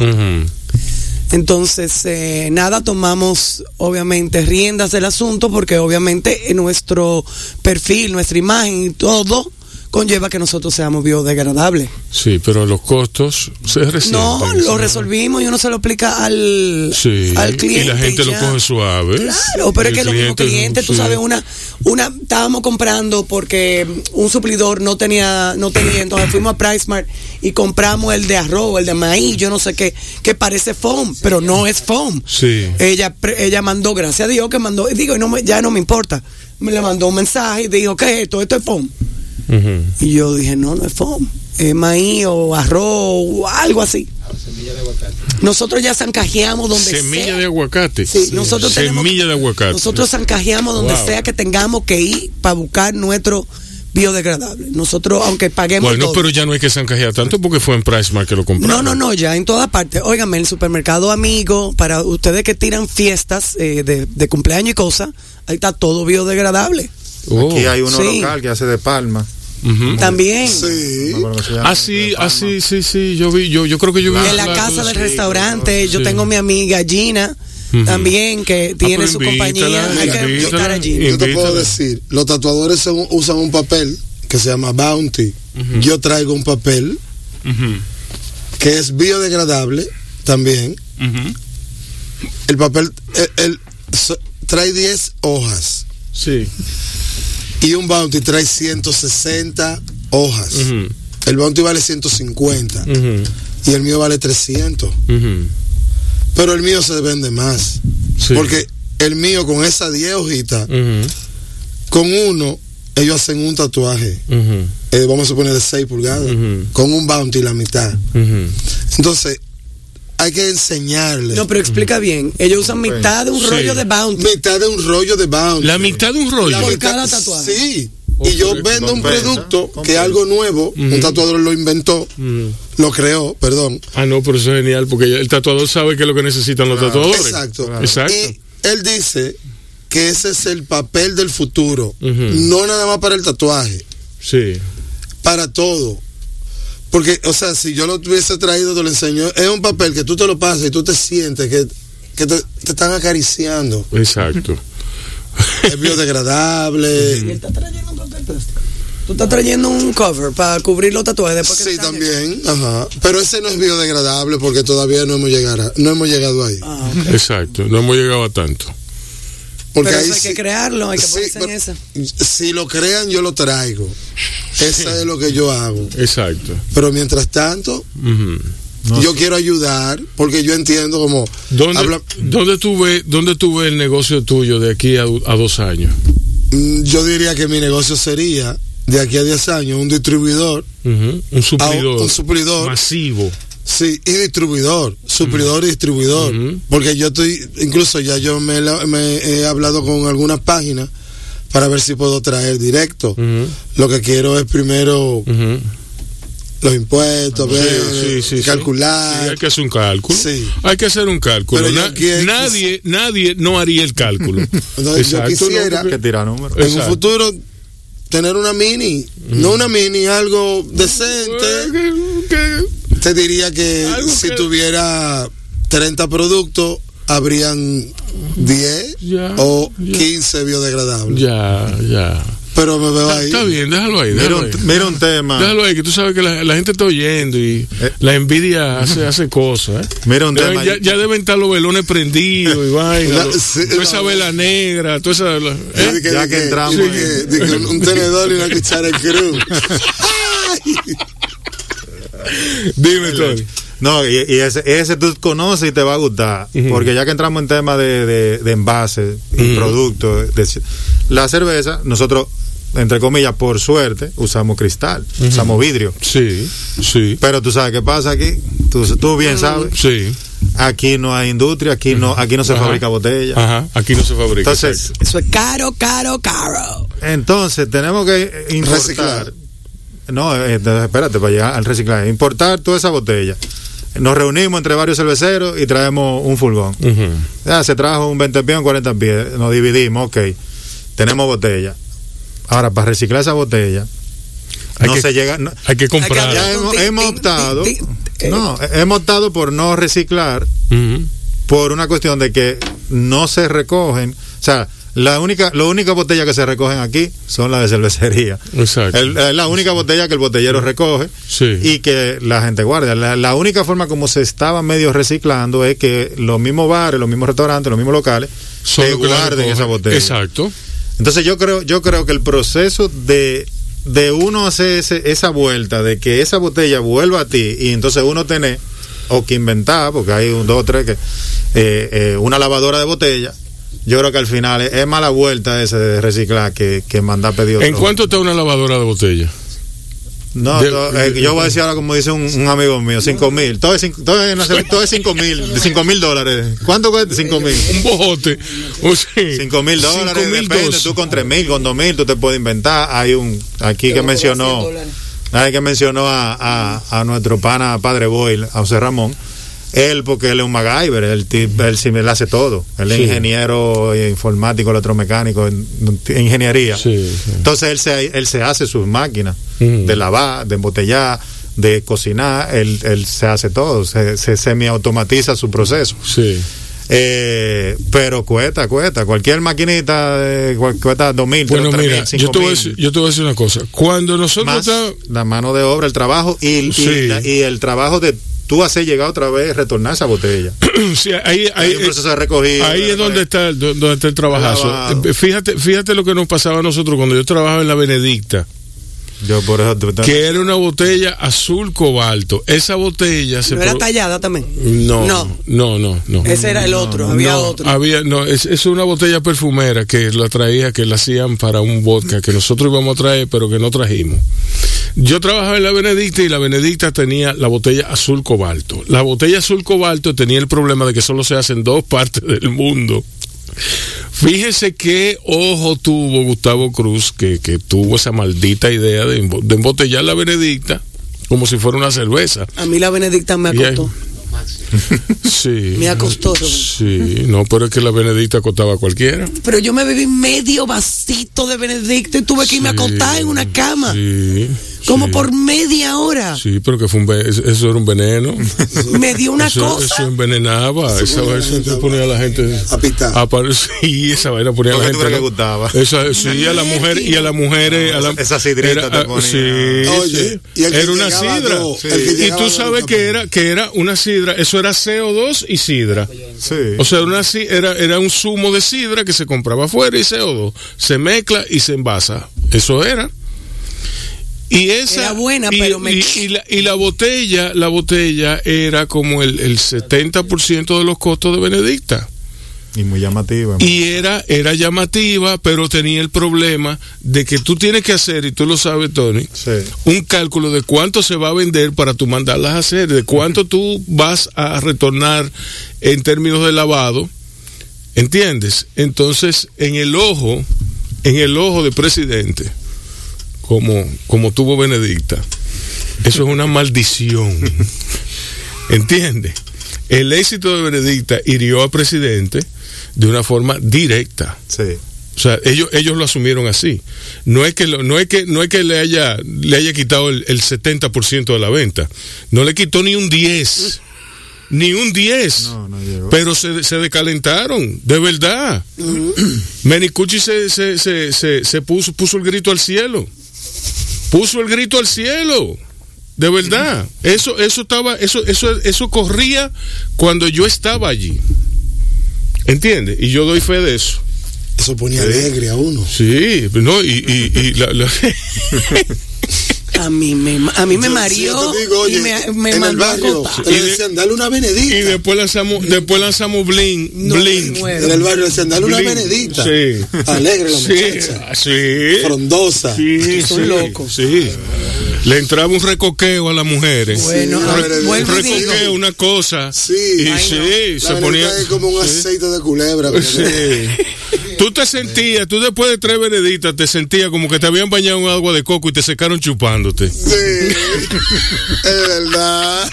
Entonces, eh, nada, tomamos obviamente riendas del asunto porque obviamente en nuestro perfil, nuestra imagen y todo conlleva que nosotros seamos biodegradables. Sí, pero los costos se resienten. No, lo resolvimos y uno se lo explica al, Sí, al cliente. y la gente lo ya. coge suave. Claro, pero Y es que los mismos clientes, tú sí. sabes, una, una, estábamos comprando porque un suplidor no tenía, no tenía, entonces fuimos a PriceMart y compramos el de arroz, el de maíz, yo no sé qué, que parece foam, pero no es foam. Sí. Ella, ella mandó, gracias a Dios que mandó, digo, y no me- ya no me importa. Me le mandó un mensaje y dijo, ¿qué es esto? Esto es foam. Y yo dije, no, no es foam, es maíz o arroz o algo así. Nosotros ya zancajeamos donde Semilla sea. de aguacate. Sí, nosotros tenemos- Semilla de aguacate. Nosotros zancajeamos donde Wow. sea que tengamos que ir para buscar nuestro biodegradable. Nosotros, aunque paguemos Bueno, todo. pero ya no hay que zancajear tanto porque fue en Pricemark que lo compraron. No, no, no, ya en todas partes. Óigame, el supermercado amigo, para ustedes que tiran fiestas eh, de, de cumpleaños y cosas, ahí está todo biodegradable. Oh. Aquí hay uno Sí. local que hace de palma. También. Sí. Ah, sí, ah, sí, sí, sí, yo vi, yo, yo creo que yo vi. En la casa de del restaurante, yo tengo mi amiga Gina, también, que tiene pero su invítala, compañía. Hay que invitar a Gina. Yo te puedo decir, los tatuadores son- usan un papel que se llama Bounty. Yo traigo un papel que es biodegradable también. El papel el- el- so- trae 10 hojas Sí. Y un Bounty trae 160 hojas. Ujú, El Bounty vale 150 ujú, y el mío vale 300. ujú. Pero el mío se vende más. Sí. Porque el mío con esas 10 hojitas, con uno, ellos hacen un tatuaje. eh, vamos a suponer de 6 pulgadas, con un bounty la mitad. Entonces, hay que enseñarle No, pero explica bien. Ellos usan mitad de un Sí. rollo de bounty. mitad de un rollo de bounty. La mitad de un rollo. La Por mitad- cada tatuaje. Sí. Oh, Y yo vendo un producto que es algo nuevo, un Ujú. tatuador lo inventó, Ujú. lo creó, perdón. Ah, no, pero eso es genial porque el tatuador sabe qué es lo que necesitan los tatuadores. Exacto. Exacto. Y él dice que ese es el papel del futuro, no nada más para el tatuaje, Sí. para todo. Porque, o sea, si yo lo hubiese traído, te lo enseño, es un papel que tú te lo pasas y tú te sientes que, que te, te están acariciando. Exacto. Es biodegradable. *laughs* Y él está trayendo un papel plástico. Tú estás trayendo un cover para cubrir los tatuajes después que Sí, también, ajá. Pero ese no es biodegradable porque todavía no hemos llegado, a- no hemos llegado ahí. Ah. Exacto, no hemos llegado a tanto. Porque Pero eso hay sí- que crearlo, hay que sí, ponerse en esa. Si lo crean, yo lo traigo. Eso es lo que yo hago. Exacto. Pero mientras tanto. No yo sé. quiero ayudar porque yo entiendo como ¿Dónde, habla- ¿dónde, tú ves, ¿Dónde tú ves el negocio tuyo de aquí a, a dos años? Mm, yo diría que mi negocio sería de aquí a 10 años un distribuidor. Un suplidor. Ah, un suplidor. Masivo. Sí, y distribuidor, suplidor y distribuidor, porque yo estoy, incluso ya yo me, me he hablado con algunas páginas para ver si puedo traer directo. Lo que quiero es primero los impuestos, ver, Sí, sí, calcular. Sí, hay que hacer un cálculo. Sí. Hay que hacer un cálculo. Na- nadie, nadie no haría el cálculo. *laughs* Entonces, yo ¿no? quisiera- Porque- que tira números. en un futuro tener una mini, no una mini, algo decente. Te diría que Algo si que- tuviera 30 productos, habrían 10 Ya, o ya. 15 biodegradables. Ya, ya. Pero me veo ahí. está bien, déjalo ahí. Mira Déjalo un, ahí. mira un tema. Déjalo ahí, que tú sabes que la, la gente está oyendo y Eh. la envidia hace, hace cosas. ¿eh? Mira un Deben- tema. ya, ya deben estar los velones prendidos y vaina. La- lo- sí, toda esa la- vela negra, toda esa. la- ¿eh? Que- Ya entramos que- un tenedor y una cuchara en cruz. *laughs* Dime, Tony. No, y, y ese, ese tú conoces y te va a gustar. Porque ya que entramos en tema de, de, de envases y productos, de- la cerveza, nosotros, entre comillas, por suerte, usamos cristal, usamos vidrio. Sí, sí, Pero tú sabes qué pasa aquí, tú, tú bien sabes, sí. aquí no hay industria, aquí no, aquí no se Ajá. fabrica botella. Ajá, aquí no se fabrica. Entonces, exacto. Eso es caro, caro, caro. entonces tenemos que importar. Reciclar. No, eh, espérate, para llegar al reciclaje. Importar toda esa botella. Nos reunimos entre varios cerveceros y traemos un furgón. Ya, se trajo un 20 pies, un 40 pies, nos dividimos, ok. Tenemos botella. Ahora, para reciclar esa botella, Hay no que- se llega. no- Hay que comprar. ya hemos, optado. eh. No, hemos optado por no reciclar por una cuestión de que no se recogen. O sea, la única, la única botella que se recogen aquí son las de cervecería. Exacto. El- Es la única botella que el botellero recoge Sí. y que la gente guarda. La, la única forma como se estaba medio reciclando es que los mismos bares, los mismos restaurantes, los mismos locales la guarden esa botella. Exacto. Entonces yo creo, yo creo que el proceso de, de uno hacer ese- esa vuelta, de que esa botella vuelva a ti y entonces uno tener, o que inventar, porque hay un dos o tres que, eh, eh, una lavadora de botella, yo creo que al final es, es más la vuelta ese de reciclar que, que mandar pedido. ¿En cuánto está una lavadora de botella? No, de- eh, yo voy a decir ahora como dice un, un amigo mío, cinco mil. Todo es, cinco- todo es, no sé, todo es cinco mil, de cinco mil dólares. ¿Cuánto cuesta? Cinco mil. Un bojote. O sea, Cinco mil dólares, cinco mil depende, dos. tú con tres mil, con dos mil, tú te puedes inventar. Hay un, aquí que mencionó, hay que mencionó a, a, a nuestro pana Padre Boyle, a José Ramón. Él, porque él es un MacGyver, él, él, sí él hace todo. Él es Sí. ingeniero informático, electromecánico, en, en ingeniería. Sí. Entonces él se, él se hace sus máquinas de lavar, de embotellar, de cocinar, él, él se hace todo, se, se semiautomatiza su proceso. Sí. Eh, pero cuesta, cuesta. Cualquier maquinita eh, cu- cuesta dos mil, Bueno, tres mira, mil, cinco yo te, voy a mil. decir, yo te voy a decir una cosa. Cuando nosotros más la mano de obra, el trabajo y, y Sí. y el trabajo de tú hacer llegar otra vez, retornar esa botella. *clears throat* Sí, ahí, ahí, Hay un proceso de recogida. ahí es donde está, donde está el trabajazo. Fíjate, fíjate lo que nos pasaba a nosotros cuando yo trabajaba en la Benedicta, Yo por eso tú- tú- que era una botella azul cobalto. Esa botella se ¿No era tallada también? no, No. no, no, no. Ese era el otro, había No, otro. Había, no, es, es una botella perfumera que la traía, que la hacían para un vodka que nosotros íbamos a traer, pero que no trajimos. Yo trabajaba en la Benedicta y la Benedicta tenía la botella azul cobalto. La botella azul cobalto tenía el problema de que solo se hace en dos partes del mundo. Fíjese qué ojo tuvo Gustavo Cruz, que, que tuvo esa maldita idea de, embo- de embotellar la Benedicta como si fuera una cerveza. A mí la Benedicta me acostó. *laughs* Sí. Me acostó. Sí, no, pero es que la Benedicta costaba a cualquiera. Pero yo me bebí medio vasito de Benedicta y tuve que irme a acostar en una cama. Sí, Como Sí. por media hora. Sí, pero que fue un eso era un veneno. *laughs* Me dio una eso, cosa. eso envenenaba. Esa vaina se ponía a la gente a pitar. a sí, esa vaina ponía a la ¿Por qué tú gente. ¿no? gustaba? Esa, sí, a la mujer y a las mujeres. a la- esa- esa sidrita te ah, ponía- Sí, Oye, sí. era una sidra. Sí. Y tú sabes que era, que era una sidra. Eso era CO2 y sidra. Sí. O sea, una, si- era, era un zumo de sidra que se compraba afuera y CO2. Se mezcla y se envasa. Eso era. Y esa, Era buena, y, pero me- y- y la, y la botella, la botella era como el, el 70% de los costos de Benedicta. y muy llamativa. Y era, era llamativa, pero tenía el problema de que tú tienes que hacer, y tú lo sabes, Tony, Sí. un cálculo de cuánto se va a vender para tú mandarlas a hacer, de cuánto tú vas a retornar en términos de lavado, ¿entiendes? Entonces, en el ojo, en el ojo del presidente, como, como tuvo Benedicta, eso es una maldición, *laughs* ¿entiendes? El éxito de Benedicta hirió al presidente de una forma directa. Sí. O sea, ellos, ellos lo asumieron así. No es que, lo- no es que, no es que le, haya, le haya quitado el, el 70% de la venta. No le quitó ni un 10. Ni un 10. No, no llegó. Pero se, se descalentaron, de verdad. Menicucci se, se, se, se, se puso, puso el grito al cielo. Puso el grito al cielo. De verdad. Eso, eso estaba, eso, eso, eso corría cuando yo estaba allí. ¿Entiendes? Y yo doy fe de eso. Eso ponía alegre a uno. Sí, no, y, y, y la- la- *laughs* A mí me, a mí me mareó y me, me en el mandó a barrio le decían, dale una y benedicta. después lanzamos, después lanzamos Blink, No, Blink. En el barrio le decían, dale una benedicta. Sí. Alegre la Sí, muchacha. sí. Frondosa. Sí, Son sí, locos. Sí. Le entraba un recoqueo a las mujeres. Bueno, ah, un y recoqueo, una cosa. Sí. Y Ay, sí, La se ponía. es como un sí. aceite de culebra. Sí. Tú te sentías, tú después de tres benedictas te sentías como que te habían bañado en agua de coco y te secaron chupándote. Sí. es verdad.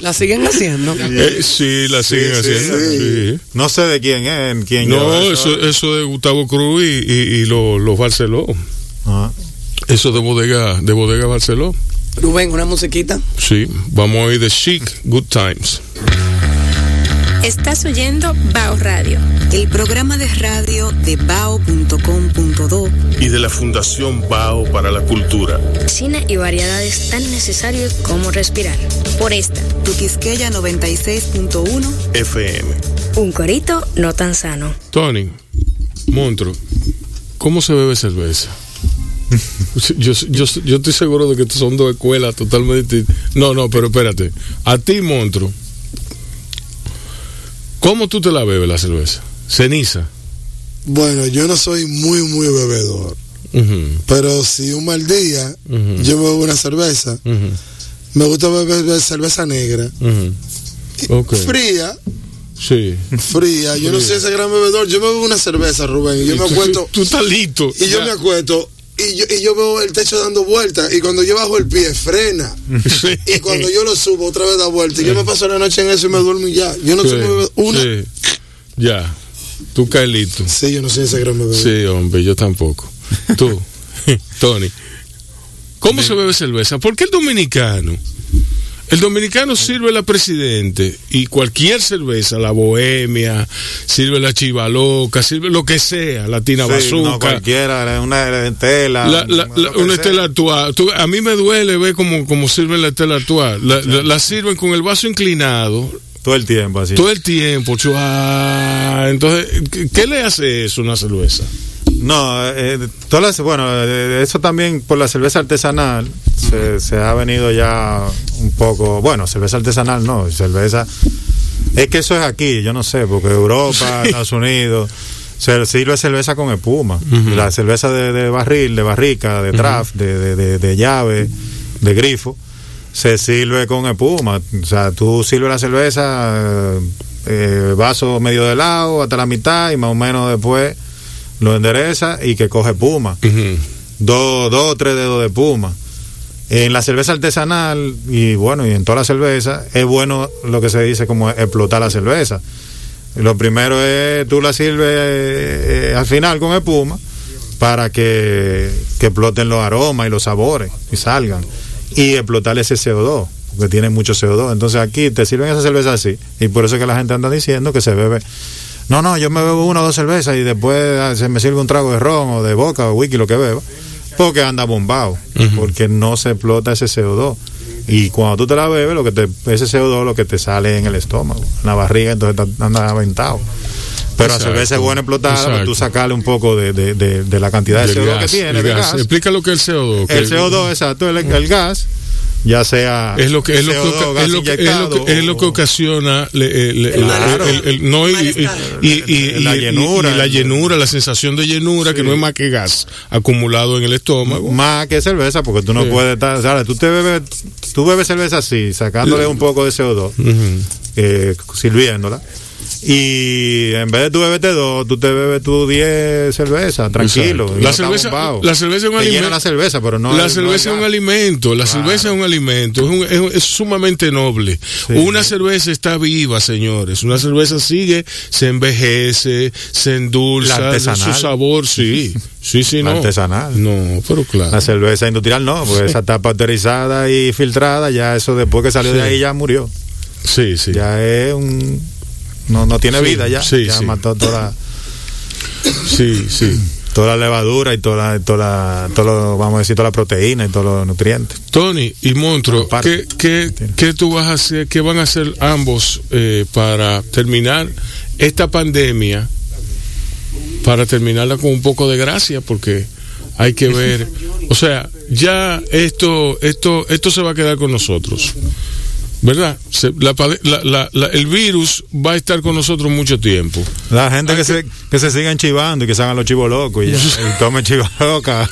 la siguen haciendo. Eh, sí, la siguen sí, haciendo. sí. sí. No sé de quién es, quién No, lleva eso, eso de Gustavo Cruz y, y, y los lo Barceló. Ah. Eso de bodega, de bodega Barceló. Rubén, una musiquita. Sí, vamos a oír de Chic, Good Times. Estás oyendo Bao Radio. El programa de radio de bao.com.do y de la Fundación Bao para la Cultura. Cine y variedades tan necesarios como respirar. Por esta, Tuquisqueya 96.1 FM. Un corito no tan sano. Tony, monstruo, ¿cómo se bebe cerveza? *laughs* Yo, yo, yo estoy seguro de que son dos escuelas totalmente distintas. No, no, pero espérate. A ti, monstruo, ¿cómo tú te la bebes la cerveza? Ceniza. Bueno, yo no soy muy, muy bebedor. Pero si un mal día Ujú. yo me bebo una cerveza, me gusta beber cerveza negra. Fría, Sí. fría. Yo no soy ese gran bebedor. Yo me bebo una cerveza, Rubén. Y yo me Tú- acuesto. Tú estás listo. Y yo me acuesto. Y yo, y yo veo el techo dando vueltas. Y cuando yo bajo el pie, frena. *laughs* Sí. Y cuando yo lo subo, otra vez da vuelta. Y yo me paso la noche en eso y me duermo y ya. Yo no soy Sí, muy bebedor. Una. sí. Ya. Tú caes listo. Sí, yo no soy ese gran bebedor. Sí, hombre, yo tampoco. Tú, *laughs* Tony, ¿cómo se bebe cerveza? Porque el dominicano, el dominicano sirve la presidente y cualquier cerveza, la bohemia, sirve la chivaloca, sirve lo que sea, la tina Sí, no bazooka. cualquiera, una estela. La, la, la- una estela actual. A mí me duele ver cómo, cómo sirven la estela actual. La, sirven con el vaso inclinado Todo el tiempo así. todo el tiempo. chua. Entonces, ¿qué, qué le hace eso a una cerveza? No, eh, todas las- bueno, eh, eso también por la cerveza artesanal se, se ha venido ya un poco, bueno, cerveza artesanal no, cerveza, es que eso es aquí, yo no sé, porque Europa, Estados Unidos, se sirve cerveza con espuma, la cerveza de, de barril, de barrica, de draft, de, de, de- de llave, de grifo, se sirve con espuma, o sea, tú sirves la cerveza, eh, eh, vaso medio de lado hasta la mitad y más o menos después lo endereza y que coge puma. Dos, dos o tres dedos de puma. En la cerveza artesanal y bueno, y en toda la cerveza, es bueno lo que se dice como explotar la cerveza. Lo primero es, tú la sirves eh, al final con espuma para que que exploten los aromas y los sabores y salgan. Y explotar ese CO2, porque tiene mucho CO2. Entonces aquí te sirven esa cerveza así. Y por eso es que la gente anda diciendo que se bebe. No, no, yo me bebo una o dos cervezas y después ah, se me sirve un trago de ron o de boca o whisky, lo que beba. Porque anda bombado, porque no se explota ese CO2. Y cuando tú te la bebes, lo que te, ese CO2 lo que te sale en el estómago, en la barriga, entonces anda aventado. Pero la Exacto. cerveza es buena explotada, Exacto. tú sacarle un poco de, de- de- de la cantidad de Del CO2 que tiene. el de gas. gas. Explica lo que es el CO2. que- El CO2, exacto, el, el gas, ya sea es lo que es lo que, CO2, oca- gas es lo que, es lo que, es lo que ocasiona le- eh, no, y, y, y- y- La llenura. y la llenura la sensación de llenura que no es más que gas acumulado en el estómago más que cerveza, porque tú no Sí. puedes estar, ¿sabes? Tú te bebes, tú bebes cerveza así, sacándole un poco de CO2, Ujú. eh, sirviéndola. Y en vez de tú beberte dos, tú te bebes tú 10 cervezas, tranquilo. La no cerveza- la cerveza es un alimento. la cerveza, pero no la no cerveza es un alimento, la Claro. cerveza es un alimento, es, un- es es sumamente noble. Sí. Una cerveza está viva, señores. Una cerveza sigue, se envejece, se endulza, su sabor, sí. *laughs* Sí, sí, no. artesanal. No, pero claro. La cerveza industrial no, porque esa está pasteurizada y filtrada, ya eso después que salió de Sí. ahí ya murió. Sí, sí. Ya es un... No, no tiene Sí, vida ya. sí, ya sí. mató toda, Sí, sí. toda la levadura y toda, toda lo- vamos a decir, toda la proteína y todos los nutrientes. Tony y Montro. ¿qué, qué, qué tú vas a hacer, qué van a hacer ambos eh, para terminar esta pandemia, para terminarla con un poco de gracia? Porque hay que ver, o sea, ya esto, esto, esto se va a quedar con nosotros. ¿Verdad? Se- la pade- la- la- la- el virus va a estar con nosotros mucho tiempo. La gente que se, que se sigan chivando y que se hagan los chivos locos y, ya, *laughs* y tomen chivas locas.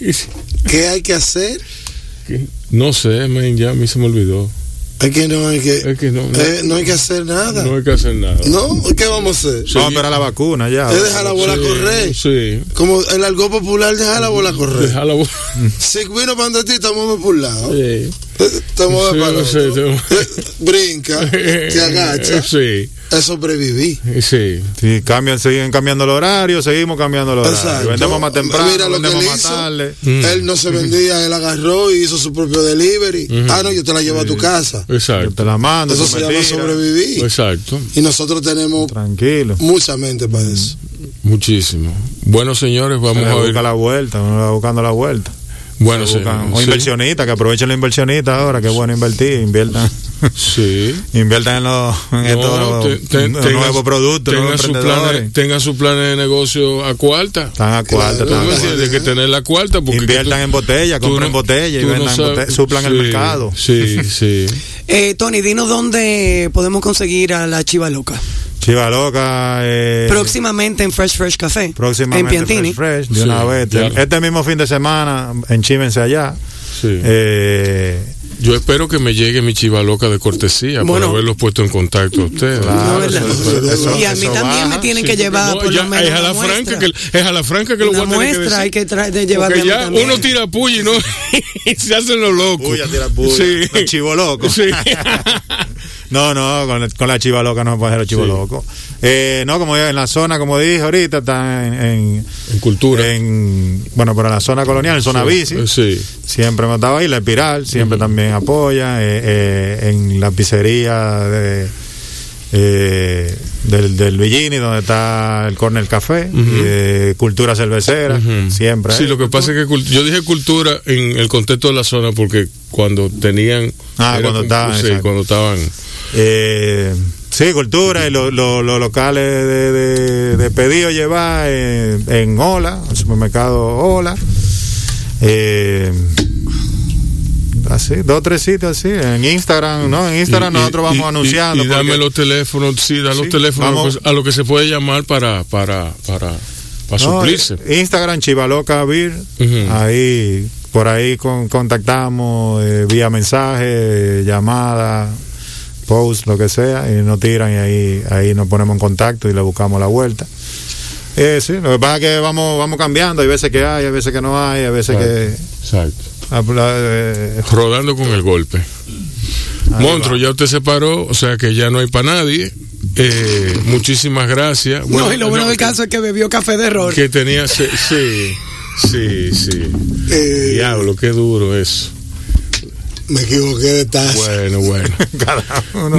Y *laughs* se- ¿Qué hay que hacer? No sé, man, ya a mí se me olvidó. Es que no hay que, Es que no, no, eh, no hay que hacer nada. no hay que hacer nada. No, ¿qué vamos a hacer? Vamos a esperar la vacuna ya. Es dejar la bola Sí, correr. Sí. Como el algo popular, deja la bola correr. Deja la bola. *laughs* Si vino para ti, estamos por un lado. Sí. Te mueves Sí, te- Eh, Brinca, te agacha. *laughs* Sí, Es sobrevivir. sí. Sí, cambian, siguen cambiando el horario, seguimos cambiando el horario. Exacto. Vendemos más temprano, Mira lo que vendemos él más hizo. tarde. Mm. Él no se vendía, él agarró y hizo su propio delivery. Ah, no, yo te la llevo a tu casa. Yo Exacto. te la mando, Eso se llama sobrevivir. Exacto. Y nosotros tenemos Tranquilo. mucha mente para eso. Muchísimo. Bueno, señores, vamos a ver. la vuelta, uno va buscando la vuelta. Bueno, señores, o sí. inversionistas, que aprovechen los inversionistas ahora, que bueno invertir, inviertan. Sí. *laughs* Inviertan en, los, en estos te- te- nuevos productos, tengan sus planes, tengan sus planes de negocio a cuarta. Están a cuarta, Claro, Claro. entiendes que tener la cuarta porque Inviertan tú- en botella, compren no- botella y no vendan sabes- bote- suplan el mercado. Sí, *laughs* sí. Eh, Tony, dinos dónde podemos conseguir a la Chiva Loca. Chiva Loca. Eh, Próximamente en Fresh Fresh Café. próximamente En Piantini. Fresh, Fresh, de Sí, una vez. claro. Este mismo fin de semana, enchívense allá. sí. Eh, Yo espero que me llegue mi chiva loca de cortesía Bueno. por haberlos puesto en contacto a ustedes. No, ¿verdad? eso- eso- y a mí también baja. me tienen Sí, que llevar no, por ya lo menos es a la una franca muestra. que es a la franca que lo voy a tener que muestra decir. hay que traer de llevarme ya uno tira puya y no *laughs* y se hacen los locos. Puya, tira puya. Sí. Los chivos locos. Sí. *laughs* No, no, con, con la chiva loca no se puede hacer los chivos Sí. locos. Eh, no, como en la zona, como dije ahorita, está en, en, en cultura. en- bueno, pero en la zona colonial, en zona bici. Sí. Siempre hemos estado ahí, la Espiral, siempre también apoya. eh, eh, en la pizzería de, eh, del, del Villini, donde está el Corner Café, Ujú. eh, Cultura Cervecera, siempre. Sí, lo que pasa es que yo dije cultura en el contexto de la zona porque cuando tenían Ah, cuando como- estaban, sí, cuando estaban Eh, sí, cultura y los lo- locales de, de, de pedido llevar eh, en Ola, el supermercado Ola. Eh, así, dos o tres sitios así. En Instagram, ¿no? En Instagram Y- nosotros vamos y- anunciando. Y, y dame porque- los teléfonos, sí, da los Sí, teléfonos a lo vamos. que- a lo que se puede llamar para para para para No, suplirse. eh, Instagram Chivaloca. Ujú. Ahí, por ahí con- contactamos eh, vía mensaje, llamada, post, lo que sea, y nos tiran y ahí, ahí nos ponemos en contacto y le buscamos la vuelta. Eh, sí, lo que pasa es que vamos, vamos cambiando, hay veces que hay, hay veces que no hay, hay veces que... Exacto. ah, pues, eh, Rodando con el golpe. Monstruo, ya usted se paró, o sea que ya no hay para nadie. eh, muchísimas gracias. no, y lo bueno no, del caso es que bebió café de error. Que tenía, sí, sí, sí. sí. Eh, Diablo, qué duro eso. Me equivoqué de taza. Bueno, bueno. *laughs*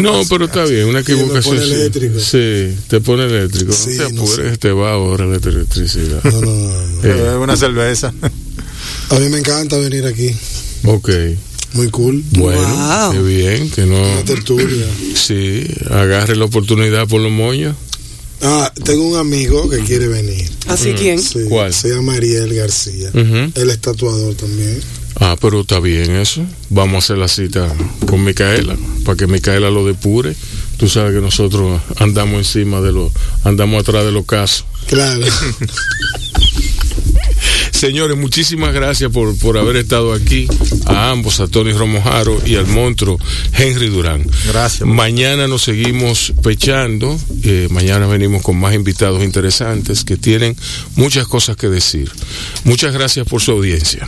No, pasa. pero está bien, una Sí, me equivocación. pone sí. eléctrico. Sí, te pone eléctrico. Sí, no te no apures, sé. te va ahora la electricidad. No, no, no, no. *laughs* Eh, Una cerveza. A mí me encanta venir aquí. ok, Muy cool. bueno, Wow. qué bien, que no. Una tertulia. Sí, agarre la oportunidad por los moños. Ah, tengo un amigo que quiere venir. Así quién. Sí, ¿Cuál? Se llama Ariel García. Ujú. Él es tatuador también. Ah, pero está bien eso. Vamos a hacer la cita con Micaela, para que Micaela lo depure. Tú sabes que nosotros andamos encima de los, andamos atrás de los casos. Claro. *laughs* Señores, muchísimas gracias por, por haber estado aquí. A ambos, a Tony Romojaro y al monstruo Henry Durán. Gracias. Mañana nos seguimos pechando. eh, mañana venimos con más invitados interesantes que tienen muchas cosas que decir. Muchas gracias por su audiencia.